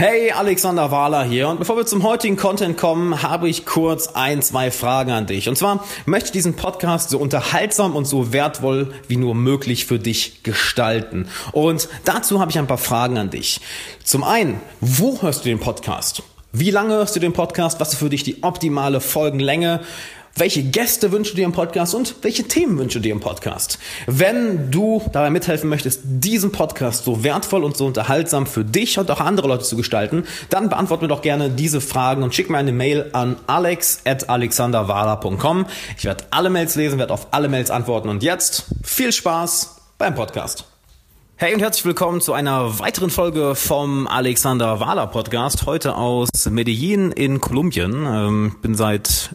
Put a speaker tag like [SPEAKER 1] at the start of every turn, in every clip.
[SPEAKER 1] Hey, Alexander Wahler hier und bevor wir zum heutigen Content kommen, habe ich kurz ein, zwei Fragen an dich. Und zwar möchte ich diesen Podcast so unterhaltsam und so wertvoll wie nur möglich für dich gestalten. Und dazu habe ich ein paar Fragen an dich. Zum einen, wo hörst du den Podcast? Wie lange hörst du den Podcast? Was ist für dich die optimale Folgenlänge? Welche Gäste wünschst du dir im Podcast und welche Themen wünschst du dir im Podcast. Wenn du dabei mithelfen möchtest, diesen Podcast so wertvoll und so unterhaltsam für dich und auch andere Leute zu gestalten, dann beantworte mir doch gerne diese Fragen und schick mir eine Mail an alex.alexanderwala.com. Ich werde alle Mails lesen, werde auf alle Mails antworten und jetzt viel Spaß beim Podcast. Hey und herzlich willkommen zu einer weiteren Folge vom Alexander Wahler Podcast. Heute aus Medellin in Kolumbien. Ähm, bin seit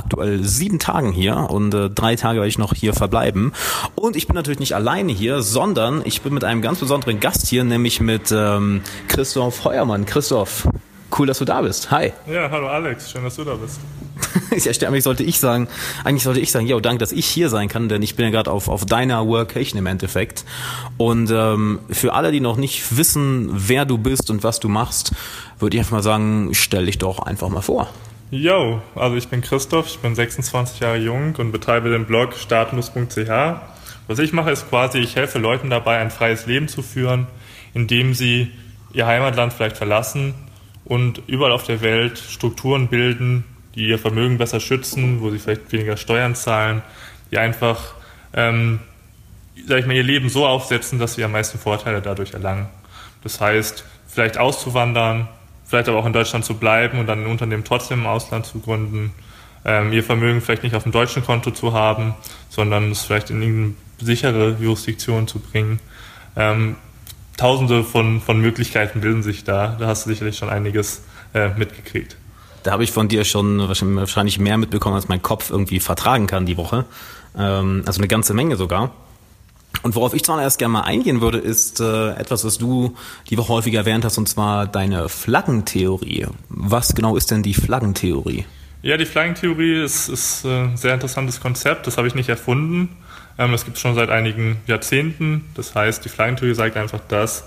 [SPEAKER 1] aktuell sieben Tagen hier und äh, drei Tage werde ich noch hier verbleiben. Und ich bin natürlich nicht alleine hier, sondern ich bin mit einem ganz besonderen Gast hier, nämlich mit ähm, Christoph Heuermann. Christoph, cool, dass du da bist. Hi.
[SPEAKER 2] Ja, hallo Alex, schön, dass du da bist.
[SPEAKER 1] ja, eigentlich sollte ich sagen, eigentlich sollte ich sagen, ja, danke, dass ich hier sein kann, denn ich bin ja gerade auf, auf deiner Workation im Endeffekt. Und ähm, für alle, die noch nicht wissen, wer du bist und was du machst, würde ich einfach mal sagen, stell dich doch einfach mal vor.
[SPEAKER 2] Yo, also ich bin Christoph, ich bin 26 Jahre jung und betreibe den Blog startmus.ch. Was ich mache, ist quasi, ich helfe Leuten dabei, ein freies Leben zu führen, indem sie ihr Heimatland vielleicht verlassen und überall auf der Welt Strukturen bilden, die ihr Vermögen besser schützen, wo sie vielleicht weniger Steuern zahlen, die einfach, ähm, sag ich mal, ihr Leben so aufsetzen, dass sie am meisten Vorteile dadurch erlangen. Das heißt, vielleicht auszuwandern, vielleicht aber auch in Deutschland zu bleiben und dann ein Unternehmen trotzdem im Ausland zu gründen, ähm, ihr Vermögen vielleicht nicht auf dem deutschen Konto zu haben, sondern es vielleicht in irgendeine sichere Jurisdiktion zu bringen. Ähm, tausende von, von Möglichkeiten bilden sich da. Da hast du sicherlich schon einiges äh, mitgekriegt.
[SPEAKER 1] Da habe ich von dir schon wahrscheinlich mehr mitbekommen, als mein Kopf irgendwie vertragen kann die Woche. Ähm, also eine ganze Menge sogar. Und worauf ich zuallererst gerne mal eingehen würde, ist äh, etwas, was du die Woche häufig erwähnt hast, und zwar deine Flaggentheorie. Was genau ist denn die Flaggentheorie?
[SPEAKER 2] Ja, die Flaggentheorie ist, ist äh, ein sehr interessantes Konzept. Das habe ich nicht erfunden. Ähm, das gibt es schon seit einigen Jahrzehnten. Das heißt, die Flaggentheorie sagt einfach das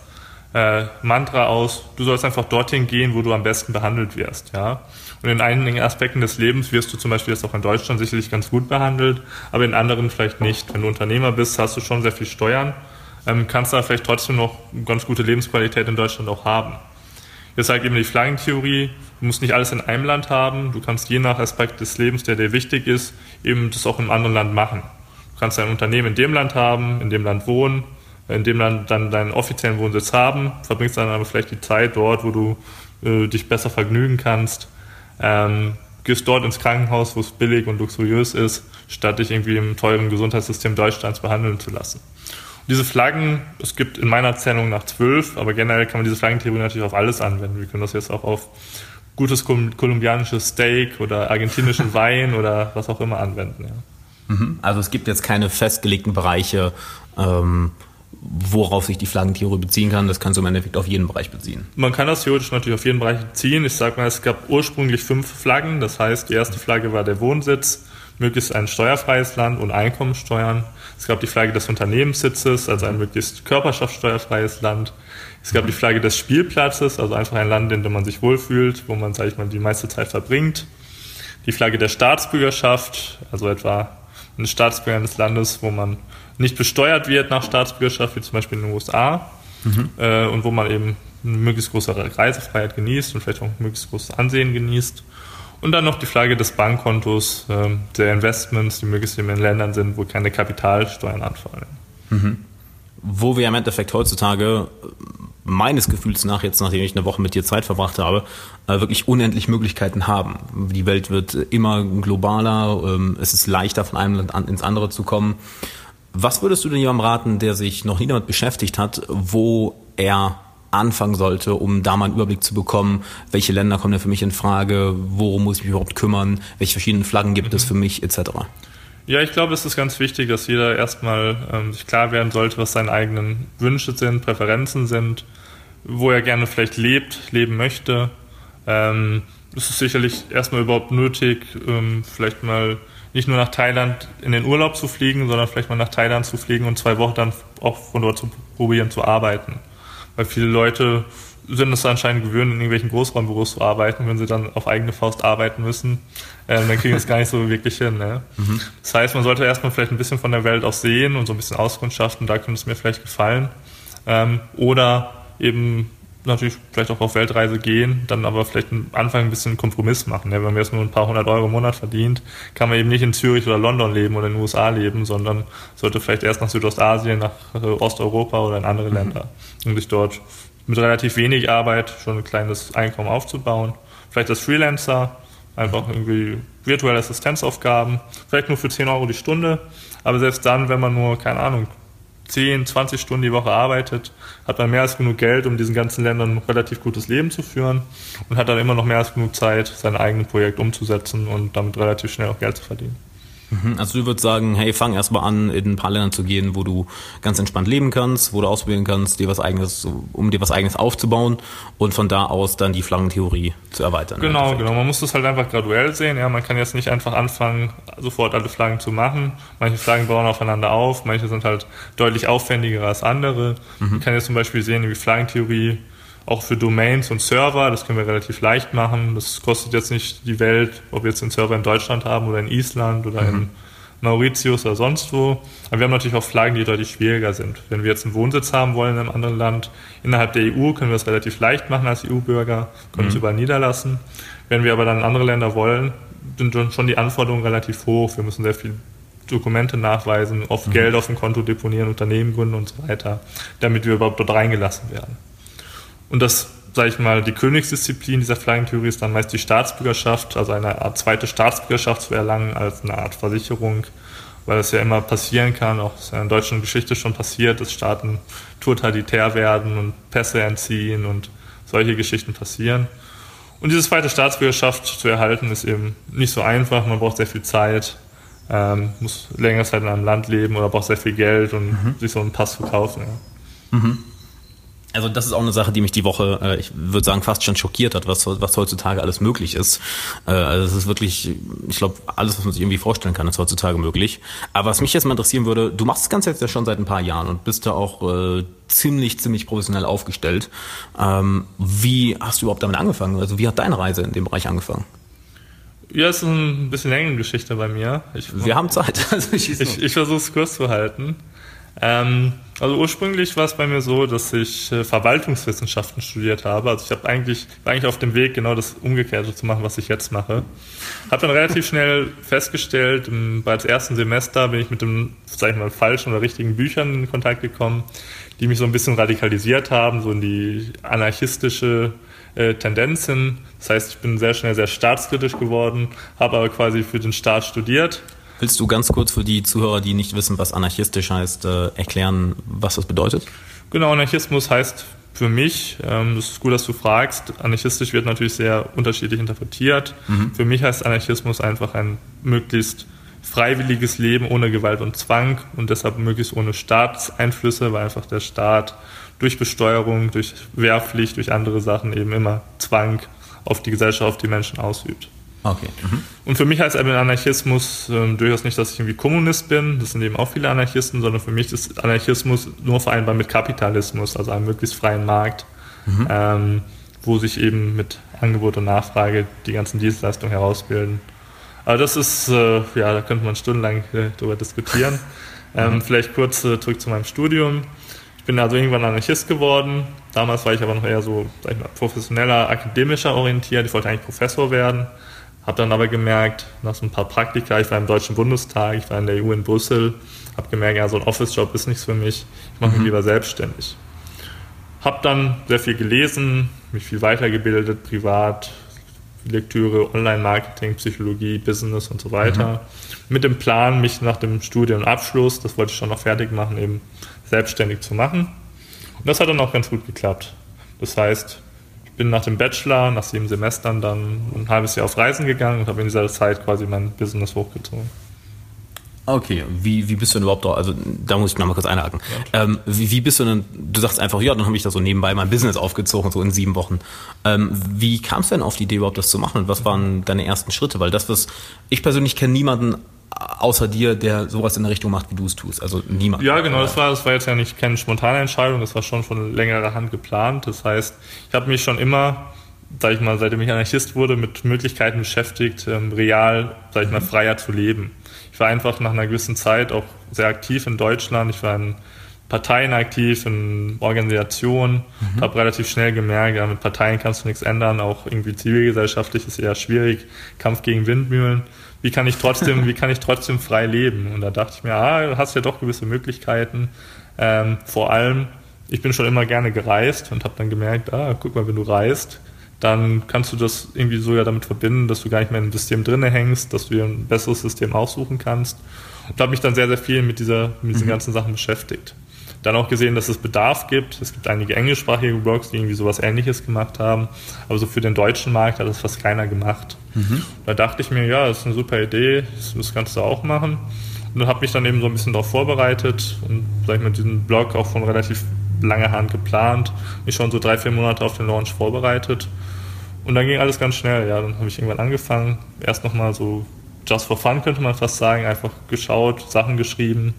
[SPEAKER 2] äh, Mantra aus, du sollst einfach dorthin gehen, wo du am besten behandelt wirst. Ja? Und in einigen Aspekten des Lebens wirst du zum Beispiel jetzt auch in Deutschland sicherlich ganz gut behandelt, aber in anderen vielleicht nicht. Wenn du Unternehmer bist, hast du schon sehr viel Steuern, ähm, kannst da vielleicht trotzdem noch ganz gute Lebensqualität in Deutschland auch haben. Jetzt sagt eben die Flaggentheorie, du musst nicht alles in einem Land haben, du kannst je nach Aspekt des Lebens, der dir wichtig ist, eben das auch in einem anderen Land machen. Du kannst dein Unternehmen in dem Land haben, in dem Land wohnen, in dem Land dann deinen offiziellen Wohnsitz haben, verbringst dann aber vielleicht die Zeit dort, wo du äh, dich besser vergnügen kannst ähm, gehst dort ins Krankenhaus, wo es billig und luxuriös ist, statt dich irgendwie im teuren Gesundheitssystem Deutschlands behandeln zu lassen. Und diese Flaggen, es gibt in meiner Zählung nach zwölf, aber generell kann man diese Flaggentheorie natürlich auf alles anwenden. Wir können das jetzt auch auf gutes kolumbianisches Steak oder argentinischen Wein oder was auch immer anwenden. Ja.
[SPEAKER 1] Mhm. Also es gibt jetzt keine festgelegten Bereiche, ähm, worauf sich die Flaggentheorie beziehen kann, das kannst du im Endeffekt auf jeden Bereich beziehen.
[SPEAKER 2] Man kann das theoretisch natürlich auf jeden Bereich beziehen. Ich sage mal, es gab ursprünglich fünf Flaggen. Das heißt, die erste Flagge war der Wohnsitz, möglichst ein steuerfreies Land und Einkommensteuern. Es gab die Flagge des Unternehmenssitzes, also ein möglichst körperschaftssteuerfreies Land. Es gab die Flagge des Spielplatzes, also einfach ein Land, in dem man sich wohlfühlt, wo man, sage ich mal, die meiste Zeit verbringt. Die Flagge der Staatsbürgerschaft, also etwa ein Staatsbürger eines Landes, wo man nicht besteuert wird nach Staatsbürgerschaft, wie zum Beispiel in den USA, mhm. äh, und wo man eben eine möglichst große Reisefreiheit genießt und vielleicht auch ein möglichst großes Ansehen genießt. Und dann noch die Flagge des Bankkontos, äh, der Investments, die möglichst in Ländern sind, wo keine Kapitalsteuern anfallen.
[SPEAKER 1] Mhm. Wo wir im Endeffekt heutzutage meines Gefühls nach, jetzt nachdem ich eine Woche mit dir Zeit verbracht habe, äh, wirklich unendlich Möglichkeiten haben. Die Welt wird immer globaler, ähm, es ist leichter von einem Land ins andere zu kommen. Was würdest du denn jemandem raten, der sich noch nie damit beschäftigt hat, wo er anfangen sollte, um da mal einen Überblick zu bekommen, welche Länder kommen denn für mich in Frage, worum muss ich mich überhaupt kümmern, welche verschiedenen Flaggen gibt mhm. es für mich, etc.
[SPEAKER 2] Ja, ich glaube, es ist ganz wichtig, dass jeder erstmal ähm, sich klar werden sollte, was seine eigenen Wünsche sind, Präferenzen sind, wo er gerne vielleicht lebt, leben möchte. Ähm, es ist sicherlich erstmal überhaupt nötig, ähm, vielleicht mal nicht nur nach Thailand in den Urlaub zu fliegen, sondern vielleicht mal nach Thailand zu fliegen und zwei Wochen dann auch von dort zu probieren zu arbeiten. Weil viele Leute sind es anscheinend gewöhnt, in irgendwelchen Großraumbüros zu arbeiten. Wenn sie dann auf eigene Faust arbeiten müssen, ähm, dann kriegen sie es gar nicht so wirklich hin. Ne? Mhm. Das heißt, man sollte erstmal vielleicht ein bisschen von der Welt auch sehen und so ein bisschen auskundschaften. Da könnte es mir vielleicht gefallen. Ähm, oder eben natürlich vielleicht auch auf Weltreise gehen, dann aber vielleicht am Anfang ein bisschen Kompromiss machen. Ne? Wenn man jetzt nur ein paar hundert Euro im Monat verdient, kann man eben nicht in Zürich oder London leben oder in den USA leben, sondern sollte vielleicht erst nach Südostasien, nach äh, Osteuropa oder in andere mhm. Länder, um sich dort mit relativ wenig Arbeit schon ein kleines Einkommen aufzubauen. Vielleicht als Freelancer, einfach irgendwie virtuelle Assistenzaufgaben, vielleicht nur für 10 Euro die Stunde, aber selbst dann, wenn man nur, keine Ahnung, 10, 20 Stunden die Woche arbeitet, hat man mehr als genug Geld, um diesen ganzen Ländern ein relativ gutes Leben zu führen und hat dann immer noch mehr als genug Zeit, sein eigenes Projekt umzusetzen und damit relativ schnell auch Geld zu verdienen.
[SPEAKER 1] Mhm. Also du würdest sagen, hey, fang erstmal an, in ein paar Ländern zu gehen, wo du ganz entspannt leben kannst, wo du ausprobieren kannst, dir was eigenes, um dir was eigenes aufzubauen und von da aus dann die Flaggentheorie zu erweitern.
[SPEAKER 2] Genau, genau. Man muss das halt einfach graduell sehen. Ja, man kann jetzt nicht einfach anfangen, sofort alle Flaggen zu machen. Manche Flaggen bauen aufeinander auf, manche sind halt deutlich aufwendiger als andere. Mhm. Man kann jetzt zum Beispiel sehen, wie Flaggentheorie auch für Domains und Server, das können wir relativ leicht machen. Das kostet jetzt nicht die Welt, ob wir jetzt den Server in Deutschland haben oder in Island oder mhm. in Mauritius oder sonst wo. Aber wir haben natürlich auch Flaggen, die deutlich schwieriger sind. Wenn wir jetzt einen Wohnsitz haben wollen in einem anderen Land, innerhalb der EU können wir das relativ leicht machen als EU-Bürger, können mhm. uns überall niederlassen. Wenn wir aber dann in andere Länder wollen, sind schon die Anforderungen relativ hoch. Wir müssen sehr viel Dokumente nachweisen, oft mhm. Geld auf dem Konto deponieren, Unternehmen gründen und so weiter, damit wir überhaupt dort reingelassen werden. Und das, sage ich mal, die Königsdisziplin dieser Flaggentheorie ist dann meist die Staatsbürgerschaft, also eine Art zweite Staatsbürgerschaft zu erlangen als eine Art Versicherung, weil es ja immer passieren kann, auch ist ja in der deutschen Geschichte schon passiert, dass Staaten totalitär werden und Pässe entziehen und solche Geschichten passieren. Und diese zweite Staatsbürgerschaft zu erhalten ist eben nicht so einfach, man braucht sehr viel Zeit, ähm, muss längere Zeit in einem Land leben oder braucht sehr viel Geld und mhm. sich so einen Pass verkaufen. Ja. Mhm. Also das ist auch eine Sache, die mich die Woche, äh, ich würde sagen, fast schon schockiert hat, was, was heutzutage alles möglich ist. Äh, also es ist wirklich, ich glaube, alles, was man sich irgendwie vorstellen kann, ist heutzutage möglich. Aber was mich jetzt mal interessieren würde, du machst das Ganze jetzt ja schon seit ein paar Jahren und bist da auch äh, ziemlich, ziemlich professionell aufgestellt. Ähm, wie hast du überhaupt damit angefangen? Also wie hat deine Reise in dem Bereich angefangen? Ja, es ist ein bisschen längere Geschichte bei mir. Ich, Wir haben Zeit. Also ich, ich, ich versuche es kurz zu halten. Ähm, also ursprünglich war es bei mir so, dass ich äh, Verwaltungswissenschaften studiert habe. Also ich habe eigentlich war eigentlich auf dem Weg, genau das Umgekehrte zu machen, was ich jetzt mache. Habe dann relativ schnell festgestellt, im, bereits ersten Semester bin ich mit dem, sag ich mal, falschen oder richtigen Büchern in Kontakt gekommen, die mich so ein bisschen radikalisiert haben, so in die anarchistische äh, Tendenzen. Das heißt, ich bin sehr schnell sehr staatskritisch geworden, habe aber quasi für den Staat studiert Willst du ganz kurz für die Zuhörer, die nicht wissen, was anarchistisch heißt, äh, erklären, was das bedeutet? Genau, Anarchismus heißt für mich, ähm, das ist gut, dass du fragst, anarchistisch wird natürlich sehr unterschiedlich interpretiert. Mhm. Für mich heißt Anarchismus einfach ein möglichst freiwilliges Leben ohne Gewalt und Zwang und deshalb möglichst ohne Staatseinflüsse, weil einfach der Staat durch Besteuerung, durch Wehrpflicht, durch andere Sachen eben immer Zwang auf die Gesellschaft, auf die Menschen ausübt. Okay. Mhm. Und für mich heißt eben Anarchismus äh, durchaus nicht, dass ich irgendwie Kommunist bin. Das sind eben auch viele Anarchisten, sondern für mich ist Anarchismus nur vereinbar mit Kapitalismus, also einem möglichst freien Markt, mhm. ähm, wo sich eben mit Angebot und Nachfrage die ganzen Dienstleistungen herausbilden. Aber das ist, äh, ja, da könnte man stundenlang äh, darüber diskutieren. Ähm, mhm. Vielleicht kurz äh, zurück zu meinem Studium. Ich bin also irgendwann Anarchist geworden. Damals war ich aber noch eher so, sag ich mal, professioneller, akademischer orientiert. Ich wollte eigentlich Professor werden habe dann aber gemerkt, nach so ein paar Praktika, ich war im Deutschen Bundestag, ich war in der EU in Brüssel, habe gemerkt, ja, so ein Office-Job ist nichts für mich, ich mache mich mhm. lieber selbstständig. Habe dann sehr viel gelesen, mich viel weitergebildet, privat, Lektüre, Online-Marketing, Psychologie, Business und so weiter. Mhm. Mit dem Plan, mich nach dem Studienabschluss, das wollte ich schon noch fertig machen, eben selbstständig zu machen. Und das hat dann auch ganz gut geklappt. Das heißt, bin nach dem Bachelor, nach sieben Semestern, dann ein halbes Jahr auf Reisen gegangen und habe in dieser Zeit quasi mein Business hochgezogen. Okay, wie, wie bist du denn überhaupt da? Also da muss ich nochmal kurz einhaken. Ja. Ähm, wie, wie bist du denn, du sagst einfach, ja, dann habe ich da so nebenbei mein Business aufgezogen, so in sieben Wochen. Ähm, wie kamst du denn auf die Idee überhaupt, das zu machen und was waren deine ersten Schritte? Weil das, was ich persönlich kenne niemanden
[SPEAKER 1] außer dir, der sowas in der Richtung macht, wie du es tust. Also niemand.
[SPEAKER 2] Ja, genau, das war, das war jetzt ja nicht keine spontane Entscheidung, das war schon von längerer Hand geplant. Das heißt, ich habe mich schon immer, sag ich mal, seitdem ich Anarchist wurde, mit Möglichkeiten beschäftigt, ähm, real, sag ich mal, freier zu leben. Ich war einfach nach einer gewissen Zeit auch sehr aktiv in Deutschland. Ich war in Parteien aktiv, in Organisationen, mhm. habe relativ schnell gemerkt, ja, mit Parteien kannst du nichts ändern, auch irgendwie zivilgesellschaftlich ist eher schwierig, Kampf gegen Windmühlen. Wie kann ich trotzdem, wie kann ich trotzdem frei leben? Und da dachte ich mir, ah, du hast ja doch gewisse Möglichkeiten. Ähm, vor allem, ich bin schon immer gerne gereist und habe dann gemerkt, ah, guck mal, wenn du reist, dann kannst du das irgendwie sogar damit verbinden, dass du gar nicht mehr im System drinne hängst, dass du dir ein besseres System aussuchen kannst. Und habe mich dann sehr, sehr viel mit, dieser, mit diesen mhm. ganzen Sachen beschäftigt. Dann auch gesehen, dass es Bedarf gibt. Es gibt einige englischsprachige Blogs, die irgendwie sowas ähnliches gemacht haben. Aber so für den deutschen Markt hat das fast keiner gemacht. Mhm. Da dachte ich mir, ja, das ist eine super Idee, das kannst du auch machen. Und habe mich dann eben so ein bisschen darauf vorbereitet und sag ich mal, diesen Blog auch von relativ langer Hand geplant, mich schon so drei, vier Monate auf den Launch vorbereitet. Und dann ging alles ganz schnell, ja. Dann habe ich irgendwann angefangen, erst nochmal so just for fun könnte man fast sagen, einfach geschaut, Sachen geschrieben,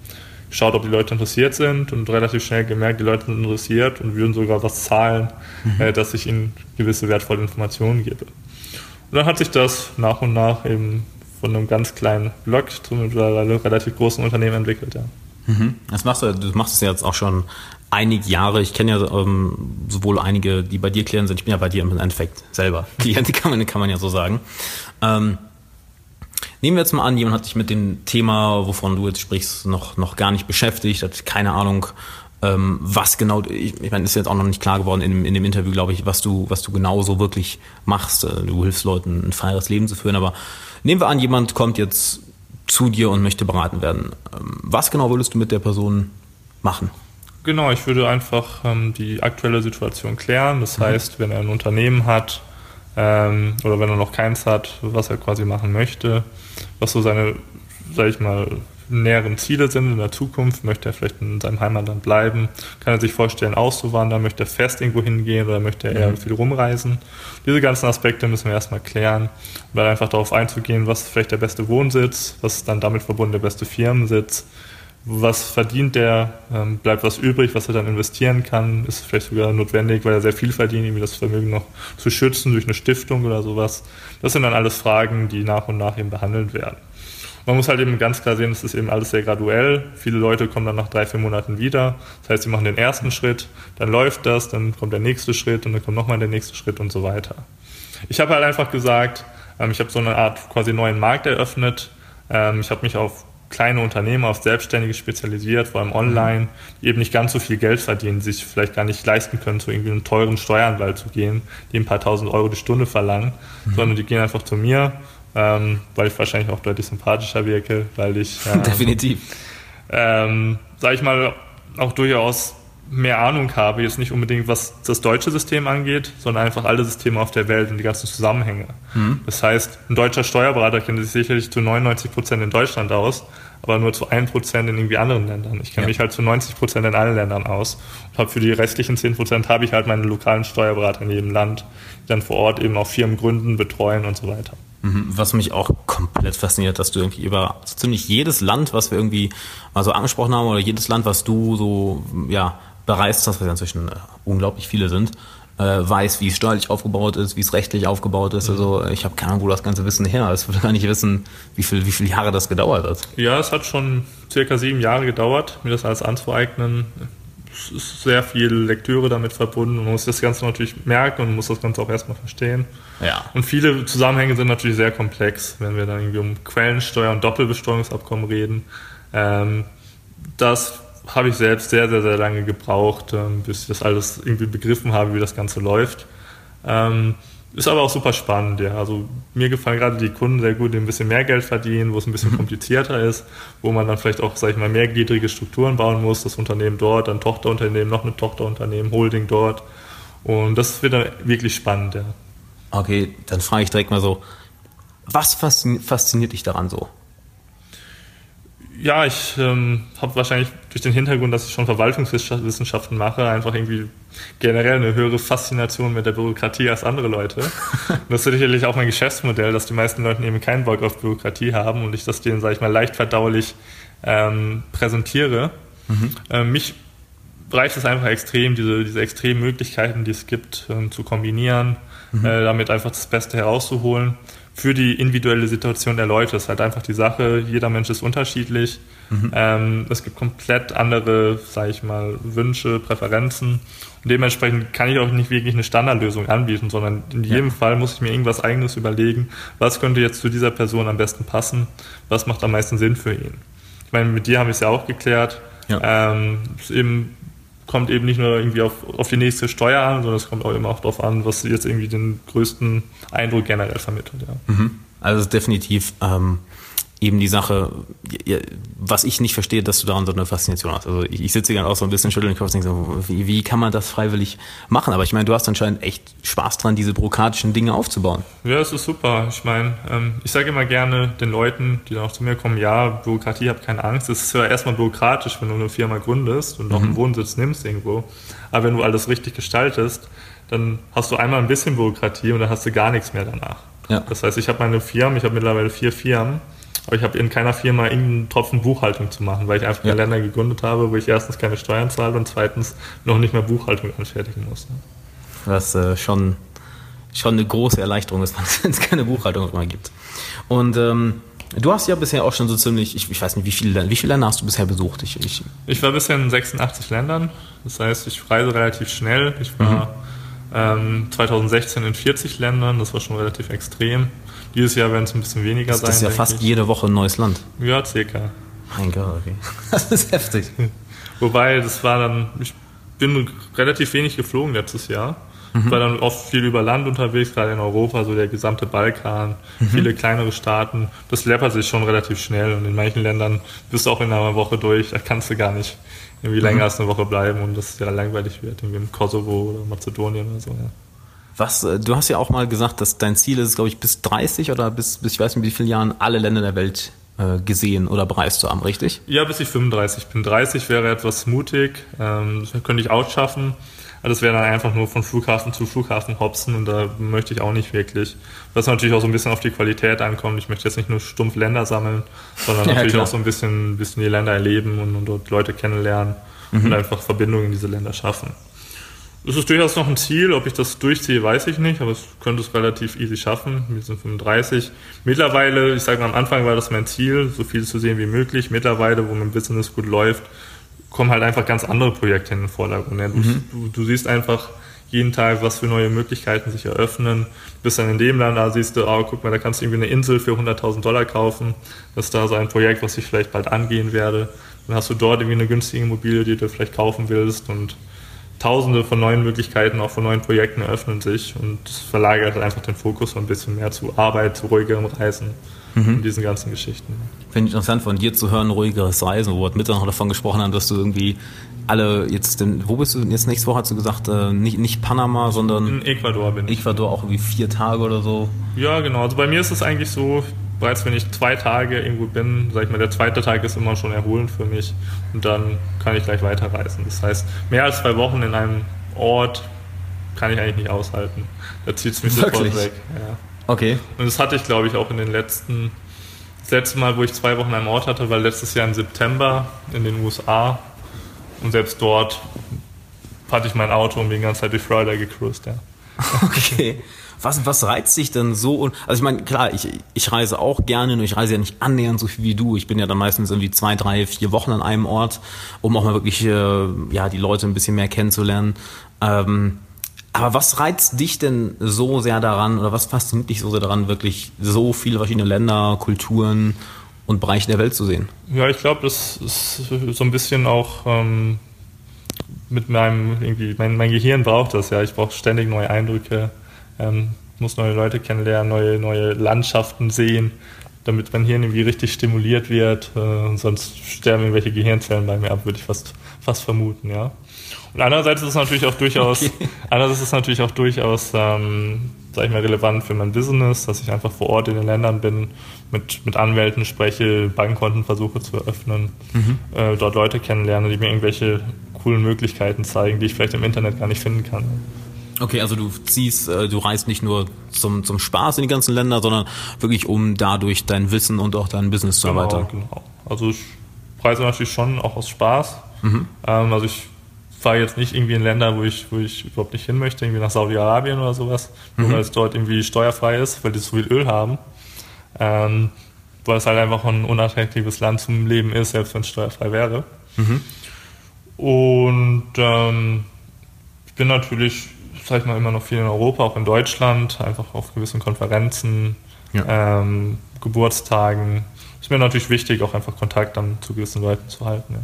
[SPEAKER 2] geschaut, ob die Leute interessiert sind und relativ schnell gemerkt, die Leute sind interessiert und würden sogar was zahlen, mhm. äh, dass ich ihnen gewisse wertvolle Informationen gebe. Und dann hat sich das nach und nach eben von einem ganz kleinen Blog zu einem relativ großen Unternehmen entwickelt, ja.
[SPEAKER 1] Mhm. Das machst du, du machst es ja jetzt auch schon einige Jahre. Ich kenne ja ähm, sowohl einige, die bei dir klären sind. Ich bin ja bei dir im Endeffekt selber Klient, kann man, kann man ja so sagen. Ähm, Nehmen wir jetzt mal an, jemand hat sich mit dem Thema, wovon du jetzt sprichst, noch, noch gar nicht beschäftigt, hat keine Ahnung, ähm, was genau, ich, ich meine, ist jetzt auch noch nicht klar geworden in, dem, in dem Interview, glaube ich, was du, was du genau so wirklich machst. Äh, du hilfst Leuten, ein freieres Leben zu führen, aber nehmen wir an, jemand kommt jetzt zu dir und möchte beraten werden. Ähm, was genau würdest du mit der Person machen?
[SPEAKER 2] Genau, ich würde einfach ähm, die aktuelle Situation klären. Das mhm. heißt, wenn er ein Unternehmen hat, ähm, oder wenn er noch keins hat, was er quasi machen möchte, was so seine, sag ich mal, näheren Ziele sind in der Zukunft, möchte er vielleicht in seinem Heimatland bleiben, kann er sich vorstellen, auszuwandern, möchte er fest irgendwo hingehen oder möchte er eher mhm. viel rumreisen. Diese ganzen Aspekte müssen wir erstmal klären und dann einfach darauf einzugehen, was ist vielleicht der beste Wohnsitz, was ist dann damit verbunden der beste Firmensitz, was verdient der, ähm, bleibt was übrig, was er dann investieren kann, ist vielleicht sogar notwendig, weil er sehr viel verdient, irgendwie das Vermögen noch zu schützen durch eine Stiftung oder sowas. Das sind dann alles Fragen, die nach und nach eben behandelt werden. Man muss halt eben ganz klar sehen, es ist eben alles sehr graduell. Viele Leute kommen dann nach drei, vier Monaten wieder. Das heißt, sie machen den ersten Schritt, dann läuft das, dann kommt der nächste Schritt und dann kommt nochmal der nächste Schritt und so weiter. Ich habe halt einfach gesagt, ähm, ich habe so eine Art quasi neuen Markt eröffnet. Ähm, ich habe mich auf kleine Unternehmen auf Selbstständige spezialisiert, vor allem online, die eben nicht ganz so viel Geld verdienen, sich vielleicht gar nicht leisten können, zu irgendwie einem teuren Steueranwalt zu gehen, die ein paar tausend Euro die Stunde verlangen, mhm. sondern die gehen einfach zu mir, ähm, weil ich wahrscheinlich auch deutlich sympathischer wirke, weil ich
[SPEAKER 1] ähm, definitiv,
[SPEAKER 2] ähm, sage ich mal, auch durchaus mehr Ahnung habe, jetzt nicht unbedingt was das deutsche System angeht, sondern einfach alle Systeme auf der Welt und die ganzen Zusammenhänge. Mhm. Das heißt, ein deutscher Steuerberater kennt sich sicherlich zu 99 Prozent in Deutschland aus, aber nur zu 1 Prozent in irgendwie anderen Ländern. Ich kenne ja. mich halt zu 90 Prozent in allen Ländern aus und habe für die restlichen 10 Prozent habe ich halt meine lokalen Steuerberater in jedem Land, die dann vor Ort eben auch Firmen gründen, betreuen und so weiter.
[SPEAKER 1] Mhm. Was mich auch komplett fasziniert, dass du irgendwie über so ziemlich jedes Land, was wir irgendwie mal so angesprochen haben, oder jedes Land, was du so, ja, bereist hast, was ja inzwischen äh, unglaublich viele sind, äh, weiß, wie es steuerlich aufgebaut ist, wie es rechtlich aufgebaut ist. Mhm. Also ich habe keine Ahnung, wo das ganze Wissen her ist. Ich würde gar nicht wissen, wie viel, wie viele Jahre das gedauert hat.
[SPEAKER 2] Ja, es hat schon circa sieben Jahre gedauert, mir das alles anzueignen. Es ist sehr viel Lektüre damit verbunden. Man muss das Ganze natürlich merken und muss das Ganze auch erstmal verstehen.
[SPEAKER 1] Ja.
[SPEAKER 2] Und viele Zusammenhänge sind natürlich sehr komplex, wenn wir dann irgendwie um Quellensteuer und Doppelbesteuerungsabkommen reden. Ähm, das habe ich selbst sehr, sehr, sehr lange gebraucht, ähm, bis ich das alles irgendwie begriffen habe, wie das Ganze läuft. Ähm, ist aber auch super spannend, ja. Also mir gefallen gerade die Kunden sehr gut, die ein bisschen mehr Geld verdienen, wo es ein bisschen mhm. komplizierter ist, wo man dann vielleicht auch, sag ich mal, mehrgliedrige Strukturen bauen muss, das Unternehmen dort, dann Tochterunternehmen, noch eine Tochterunternehmen, Holding dort. Und das wird dann wirklich spannend, ja.
[SPEAKER 1] Okay, dann frage ich direkt mal so, was fasziniert dich daran so?
[SPEAKER 2] Ja, ich ähm, habe wahrscheinlich durch den Hintergrund, dass ich schon Verwaltungswissenschaften mache, einfach irgendwie generell eine höhere Faszination mit der Bürokratie als andere Leute. Und das ist sicherlich auch mein Geschäftsmodell, dass die meisten Leute eben keinen Bock auf Bürokratie haben und ich das denen, sage ich mal, leicht verdaulich ähm, präsentiere. Mhm. Ähm, mich reicht es einfach extrem, diese, diese extremen Möglichkeiten, die es gibt, ähm, zu kombinieren, mhm. äh, damit einfach das Beste herauszuholen für die individuelle Situation der Leute. Es ist halt einfach die Sache, jeder Mensch ist unterschiedlich. Mhm. Ähm, es gibt komplett andere, sage ich mal, Wünsche, Präferenzen. Und dementsprechend kann ich auch nicht wirklich eine Standardlösung anbieten, sondern in jedem ja. Fall muss ich mir irgendwas Eigenes überlegen, was könnte jetzt zu dieser Person am besten passen, was macht am meisten Sinn für ihn. Ich meine, mit dir habe ich es ja auch geklärt. Ja. Ähm, eben kommt eben nicht nur irgendwie auf, auf die nächste Steuer an, sondern es kommt auch immer auch darauf an, was jetzt irgendwie den größten Eindruck generell vermittelt. Ja.
[SPEAKER 1] Mhm. Also definitiv ähm, eben die Sache, was ich nicht verstehe, dass du daran so eine Faszination hast. Also ich, ich sitze hier auch so ein bisschen schütteln den Kopf und denke so, wie, wie kann man das freiwillig machen? Aber ich meine, du hast anscheinend echt Spaß dran, diese bürokratischen Dinge aufzubauen.
[SPEAKER 2] Ja, es ist super. Ich meine, ähm, ich sage immer gerne den Leuten, die dann auch zu mir kommen, ja, Bürokratie, habt keine Angst. Es ist ja erstmal bürokratisch, wenn du eine Firma gründest und auch mhm. einen Wohnsitz nimmst irgendwo. Aber wenn du alles richtig gestaltest, dann hast du einmal ein bisschen Bürokratie und dann hast du gar nichts mehr danach. Ja. Das heißt, ich habe meine Firmen, ich habe mittlerweile vier Firmen aber ich habe in keiner Firma irgendeinen Tropfen Buchhaltung zu machen, weil ich einfach ja. Länder gegründet habe, wo ich erstens keine Steuern zahle und zweitens noch nicht mehr Buchhaltung anfertigen muss. Ne?
[SPEAKER 1] Was äh, schon, schon eine große Erleichterung ist, wenn es keine Buchhaltung mehr gibt. Und ähm, du hast ja bisher auch schon so ziemlich, ich, ich weiß nicht, wie viele, wie viele Länder hast du bisher besucht?
[SPEAKER 2] Ich, ich, ich war bisher in 86 Ländern. Das heißt, ich reise relativ schnell. Ich war mhm. ähm, 2016 in 40 Ländern. Das war schon relativ extrem. Dieses Jahr werden es ein bisschen weniger
[SPEAKER 1] das
[SPEAKER 2] sein.
[SPEAKER 1] Das ist ja fast ich. jede Woche ein neues Land.
[SPEAKER 2] Ja, circa.
[SPEAKER 1] Mein Gott, okay. Das ist heftig.
[SPEAKER 2] Wobei, das war dann, ich bin relativ wenig geflogen letztes Jahr. Mhm. War dann oft viel über Land unterwegs, gerade in Europa, so der gesamte Balkan, mhm. viele kleinere Staaten. Das läppert sich schon relativ schnell und in manchen Ländern bist du auch in einer Woche durch, da kannst du gar nicht irgendwie länger mhm. als eine Woche bleiben und das ja langweilig wird, irgendwie im Kosovo oder Mazedonien oder so, ja.
[SPEAKER 1] Was, äh, du hast ja auch mal gesagt, dass dein Ziel ist, glaube ich, bis 30 oder bis, bis ich weiß nicht wie viele Jahren alle Länder der Welt äh, gesehen oder bereist zu haben, richtig?
[SPEAKER 2] Ja, bis ich 35 bin. 30 wäre etwas mutig, ähm, könnte ich auch schaffen. Aber das wäre dann einfach nur von Flughafen zu Flughafen hopsen und da möchte ich auch nicht wirklich. Was natürlich auch so ein bisschen auf die Qualität ankommt. Ich möchte jetzt nicht nur stumpf Länder sammeln, sondern ja, natürlich klar. auch so ein bisschen, bisschen die Länder erleben und, und dort Leute kennenlernen mhm. und einfach Verbindungen in diese Länder schaffen. Es ist durchaus noch ein Ziel. Ob ich das durchziehe, weiß ich nicht, aber es könnte es relativ easy schaffen. Wir sind 35. Mittlerweile, ich sage mal, am Anfang war das mein Ziel, so viel zu sehen wie möglich. Mittlerweile, wo mein Business gut läuft, kommen halt einfach ganz andere Projekte in den Vordergrund. Du, mhm. du, du siehst einfach jeden Tag, was für neue Möglichkeiten sich eröffnen. Bis dann in dem Land, da siehst du, oh, guck mal, da kannst du irgendwie eine Insel für 100.000 Dollar kaufen. Das ist da so ein Projekt, was ich vielleicht bald angehen werde. Dann hast du dort irgendwie eine günstige Immobilie, die du vielleicht kaufen willst und tausende von neuen Möglichkeiten, auch von neuen Projekten eröffnen sich und verlagert einfach den Fokus ein bisschen mehr zu Arbeit, zu ruhigerem Reisen mhm. und diesen ganzen Geschichten.
[SPEAKER 1] Finde ich interessant von dir zu hören, ruhigeres Reisen, wo wir heute Mittag noch davon gesprochen haben, dass du irgendwie alle jetzt, denn, wo bist du jetzt nächste Woche, hast du gesagt, äh, nicht, nicht Panama, sondern
[SPEAKER 2] in Ecuador bin
[SPEAKER 1] ich. Ecuador auch irgendwie vier Tage oder so.
[SPEAKER 2] Ja, genau. Also bei mir ist es eigentlich so, bereits wenn ich zwei Tage irgendwo bin, sag ich mal, der zweite Tag ist immer schon erholend für mich und dann kann ich gleich weiterreisen. Das heißt, mehr als zwei Wochen in einem Ort kann ich eigentlich nicht aushalten. Da zieht es mich
[SPEAKER 1] Wirklich? sofort weg. Ja. Okay.
[SPEAKER 2] Und das hatte ich, glaube ich, auch in den letzten, das letzte Mal, wo ich zwei Wochen in einem Ort hatte, war letztes Jahr im September in den USA. Und selbst dort hatte ich mein Auto und bin die ganze Zeit durch Florida gecruised, ja.
[SPEAKER 1] Okay. Was, was reizt dich denn so? Also ich meine, klar, ich, ich reise auch gerne, nur ich reise ja nicht annähernd so viel wie du. Ich bin ja dann meistens irgendwie zwei, drei, vier Wochen an einem Ort, um auch mal wirklich äh, ja, die Leute ein bisschen mehr kennenzulernen. Ähm, aber was reizt dich denn so sehr daran oder was fasziniert dich so sehr daran, wirklich so viele verschiedene Länder, Kulturen und Bereiche der Welt zu sehen?
[SPEAKER 2] Ja, ich glaube, das ist so ein bisschen auch ähm, mit meinem, irgendwie, mein, mein Gehirn braucht das ja. Ich brauche ständig neue Eindrücke, ähm, muss neue Leute kennenlernen, neue, neue Landschaften sehen, damit mein Hirn irgendwie richtig stimuliert wird. Äh, sonst sterben irgendwelche Gehirnzellen bei mir ab, würde ich fast, fast vermuten, ja. Und andererseits ist es natürlich auch durchaus, okay. andererseits ist es natürlich auch durchaus ähm, sag ich mal, relevant für mein Business, dass ich einfach vor Ort in den Ländern bin, mit, mit Anwälten spreche, Bankkonten versuche zu eröffnen, mhm. äh, dort Leute kennenlerne, die mir irgendwelche coolen Möglichkeiten zeigen, die ich vielleicht im Internet gar nicht finden kann.
[SPEAKER 1] Okay, also du ziehst, äh, du reist nicht nur zum, zum Spaß in die ganzen Länder, sondern wirklich, um dadurch dein Wissen und auch dein Business zu
[SPEAKER 2] genau,
[SPEAKER 1] erweitern.
[SPEAKER 2] Genau. Also ich reise natürlich schon auch aus Spaß. Mhm. Ähm, also ich fahre jetzt nicht irgendwie in Länder, wo ich, wo ich überhaupt nicht hin möchte, irgendwie nach Saudi-Arabien oder sowas, mhm. nur weil es dort irgendwie steuerfrei ist, weil die so viel Öl haben. Ähm, weil es halt einfach ein unattraktives Land zum Leben ist, selbst wenn es steuerfrei wäre. Mhm. Und ähm, ich bin natürlich, sag ich mal, immer noch viel in Europa, auch in Deutschland, einfach auf gewissen Konferenzen, ja. ähm, Geburtstagen. Ist mir natürlich wichtig, auch einfach Kontakt dann zu gewissen Leuten zu halten. Ja.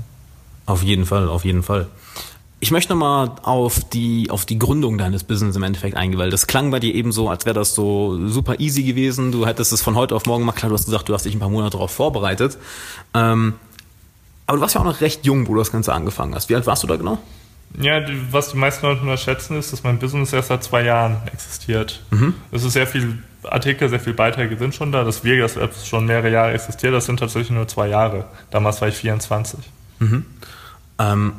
[SPEAKER 1] Auf jeden Fall, auf jeden Fall. Ich möchte nochmal auf die, auf die Gründung deines Business im Endeffekt eingehen, weil das klang bei dir eben so, als wäre das so super easy gewesen. Du hättest es von heute auf morgen gemacht. Klar, du hast gesagt, du hast dich ein paar Monate darauf vorbereitet. Ähm, aber du warst ja auch noch recht jung, wo du das Ganze angefangen hast. Wie alt warst du da genau?
[SPEAKER 2] Ja, die, was die meisten Leute unterschätzen, ist, dass mein Business erst seit zwei Jahren existiert. Mhm. Es ist sehr viel Artikel, sehr viele Beiträge sind schon da. Das wir, das schon mehrere Jahre existiert, das sind tatsächlich nur zwei Jahre. Damals war ich 24. Mhm.
[SPEAKER 1] Ähm,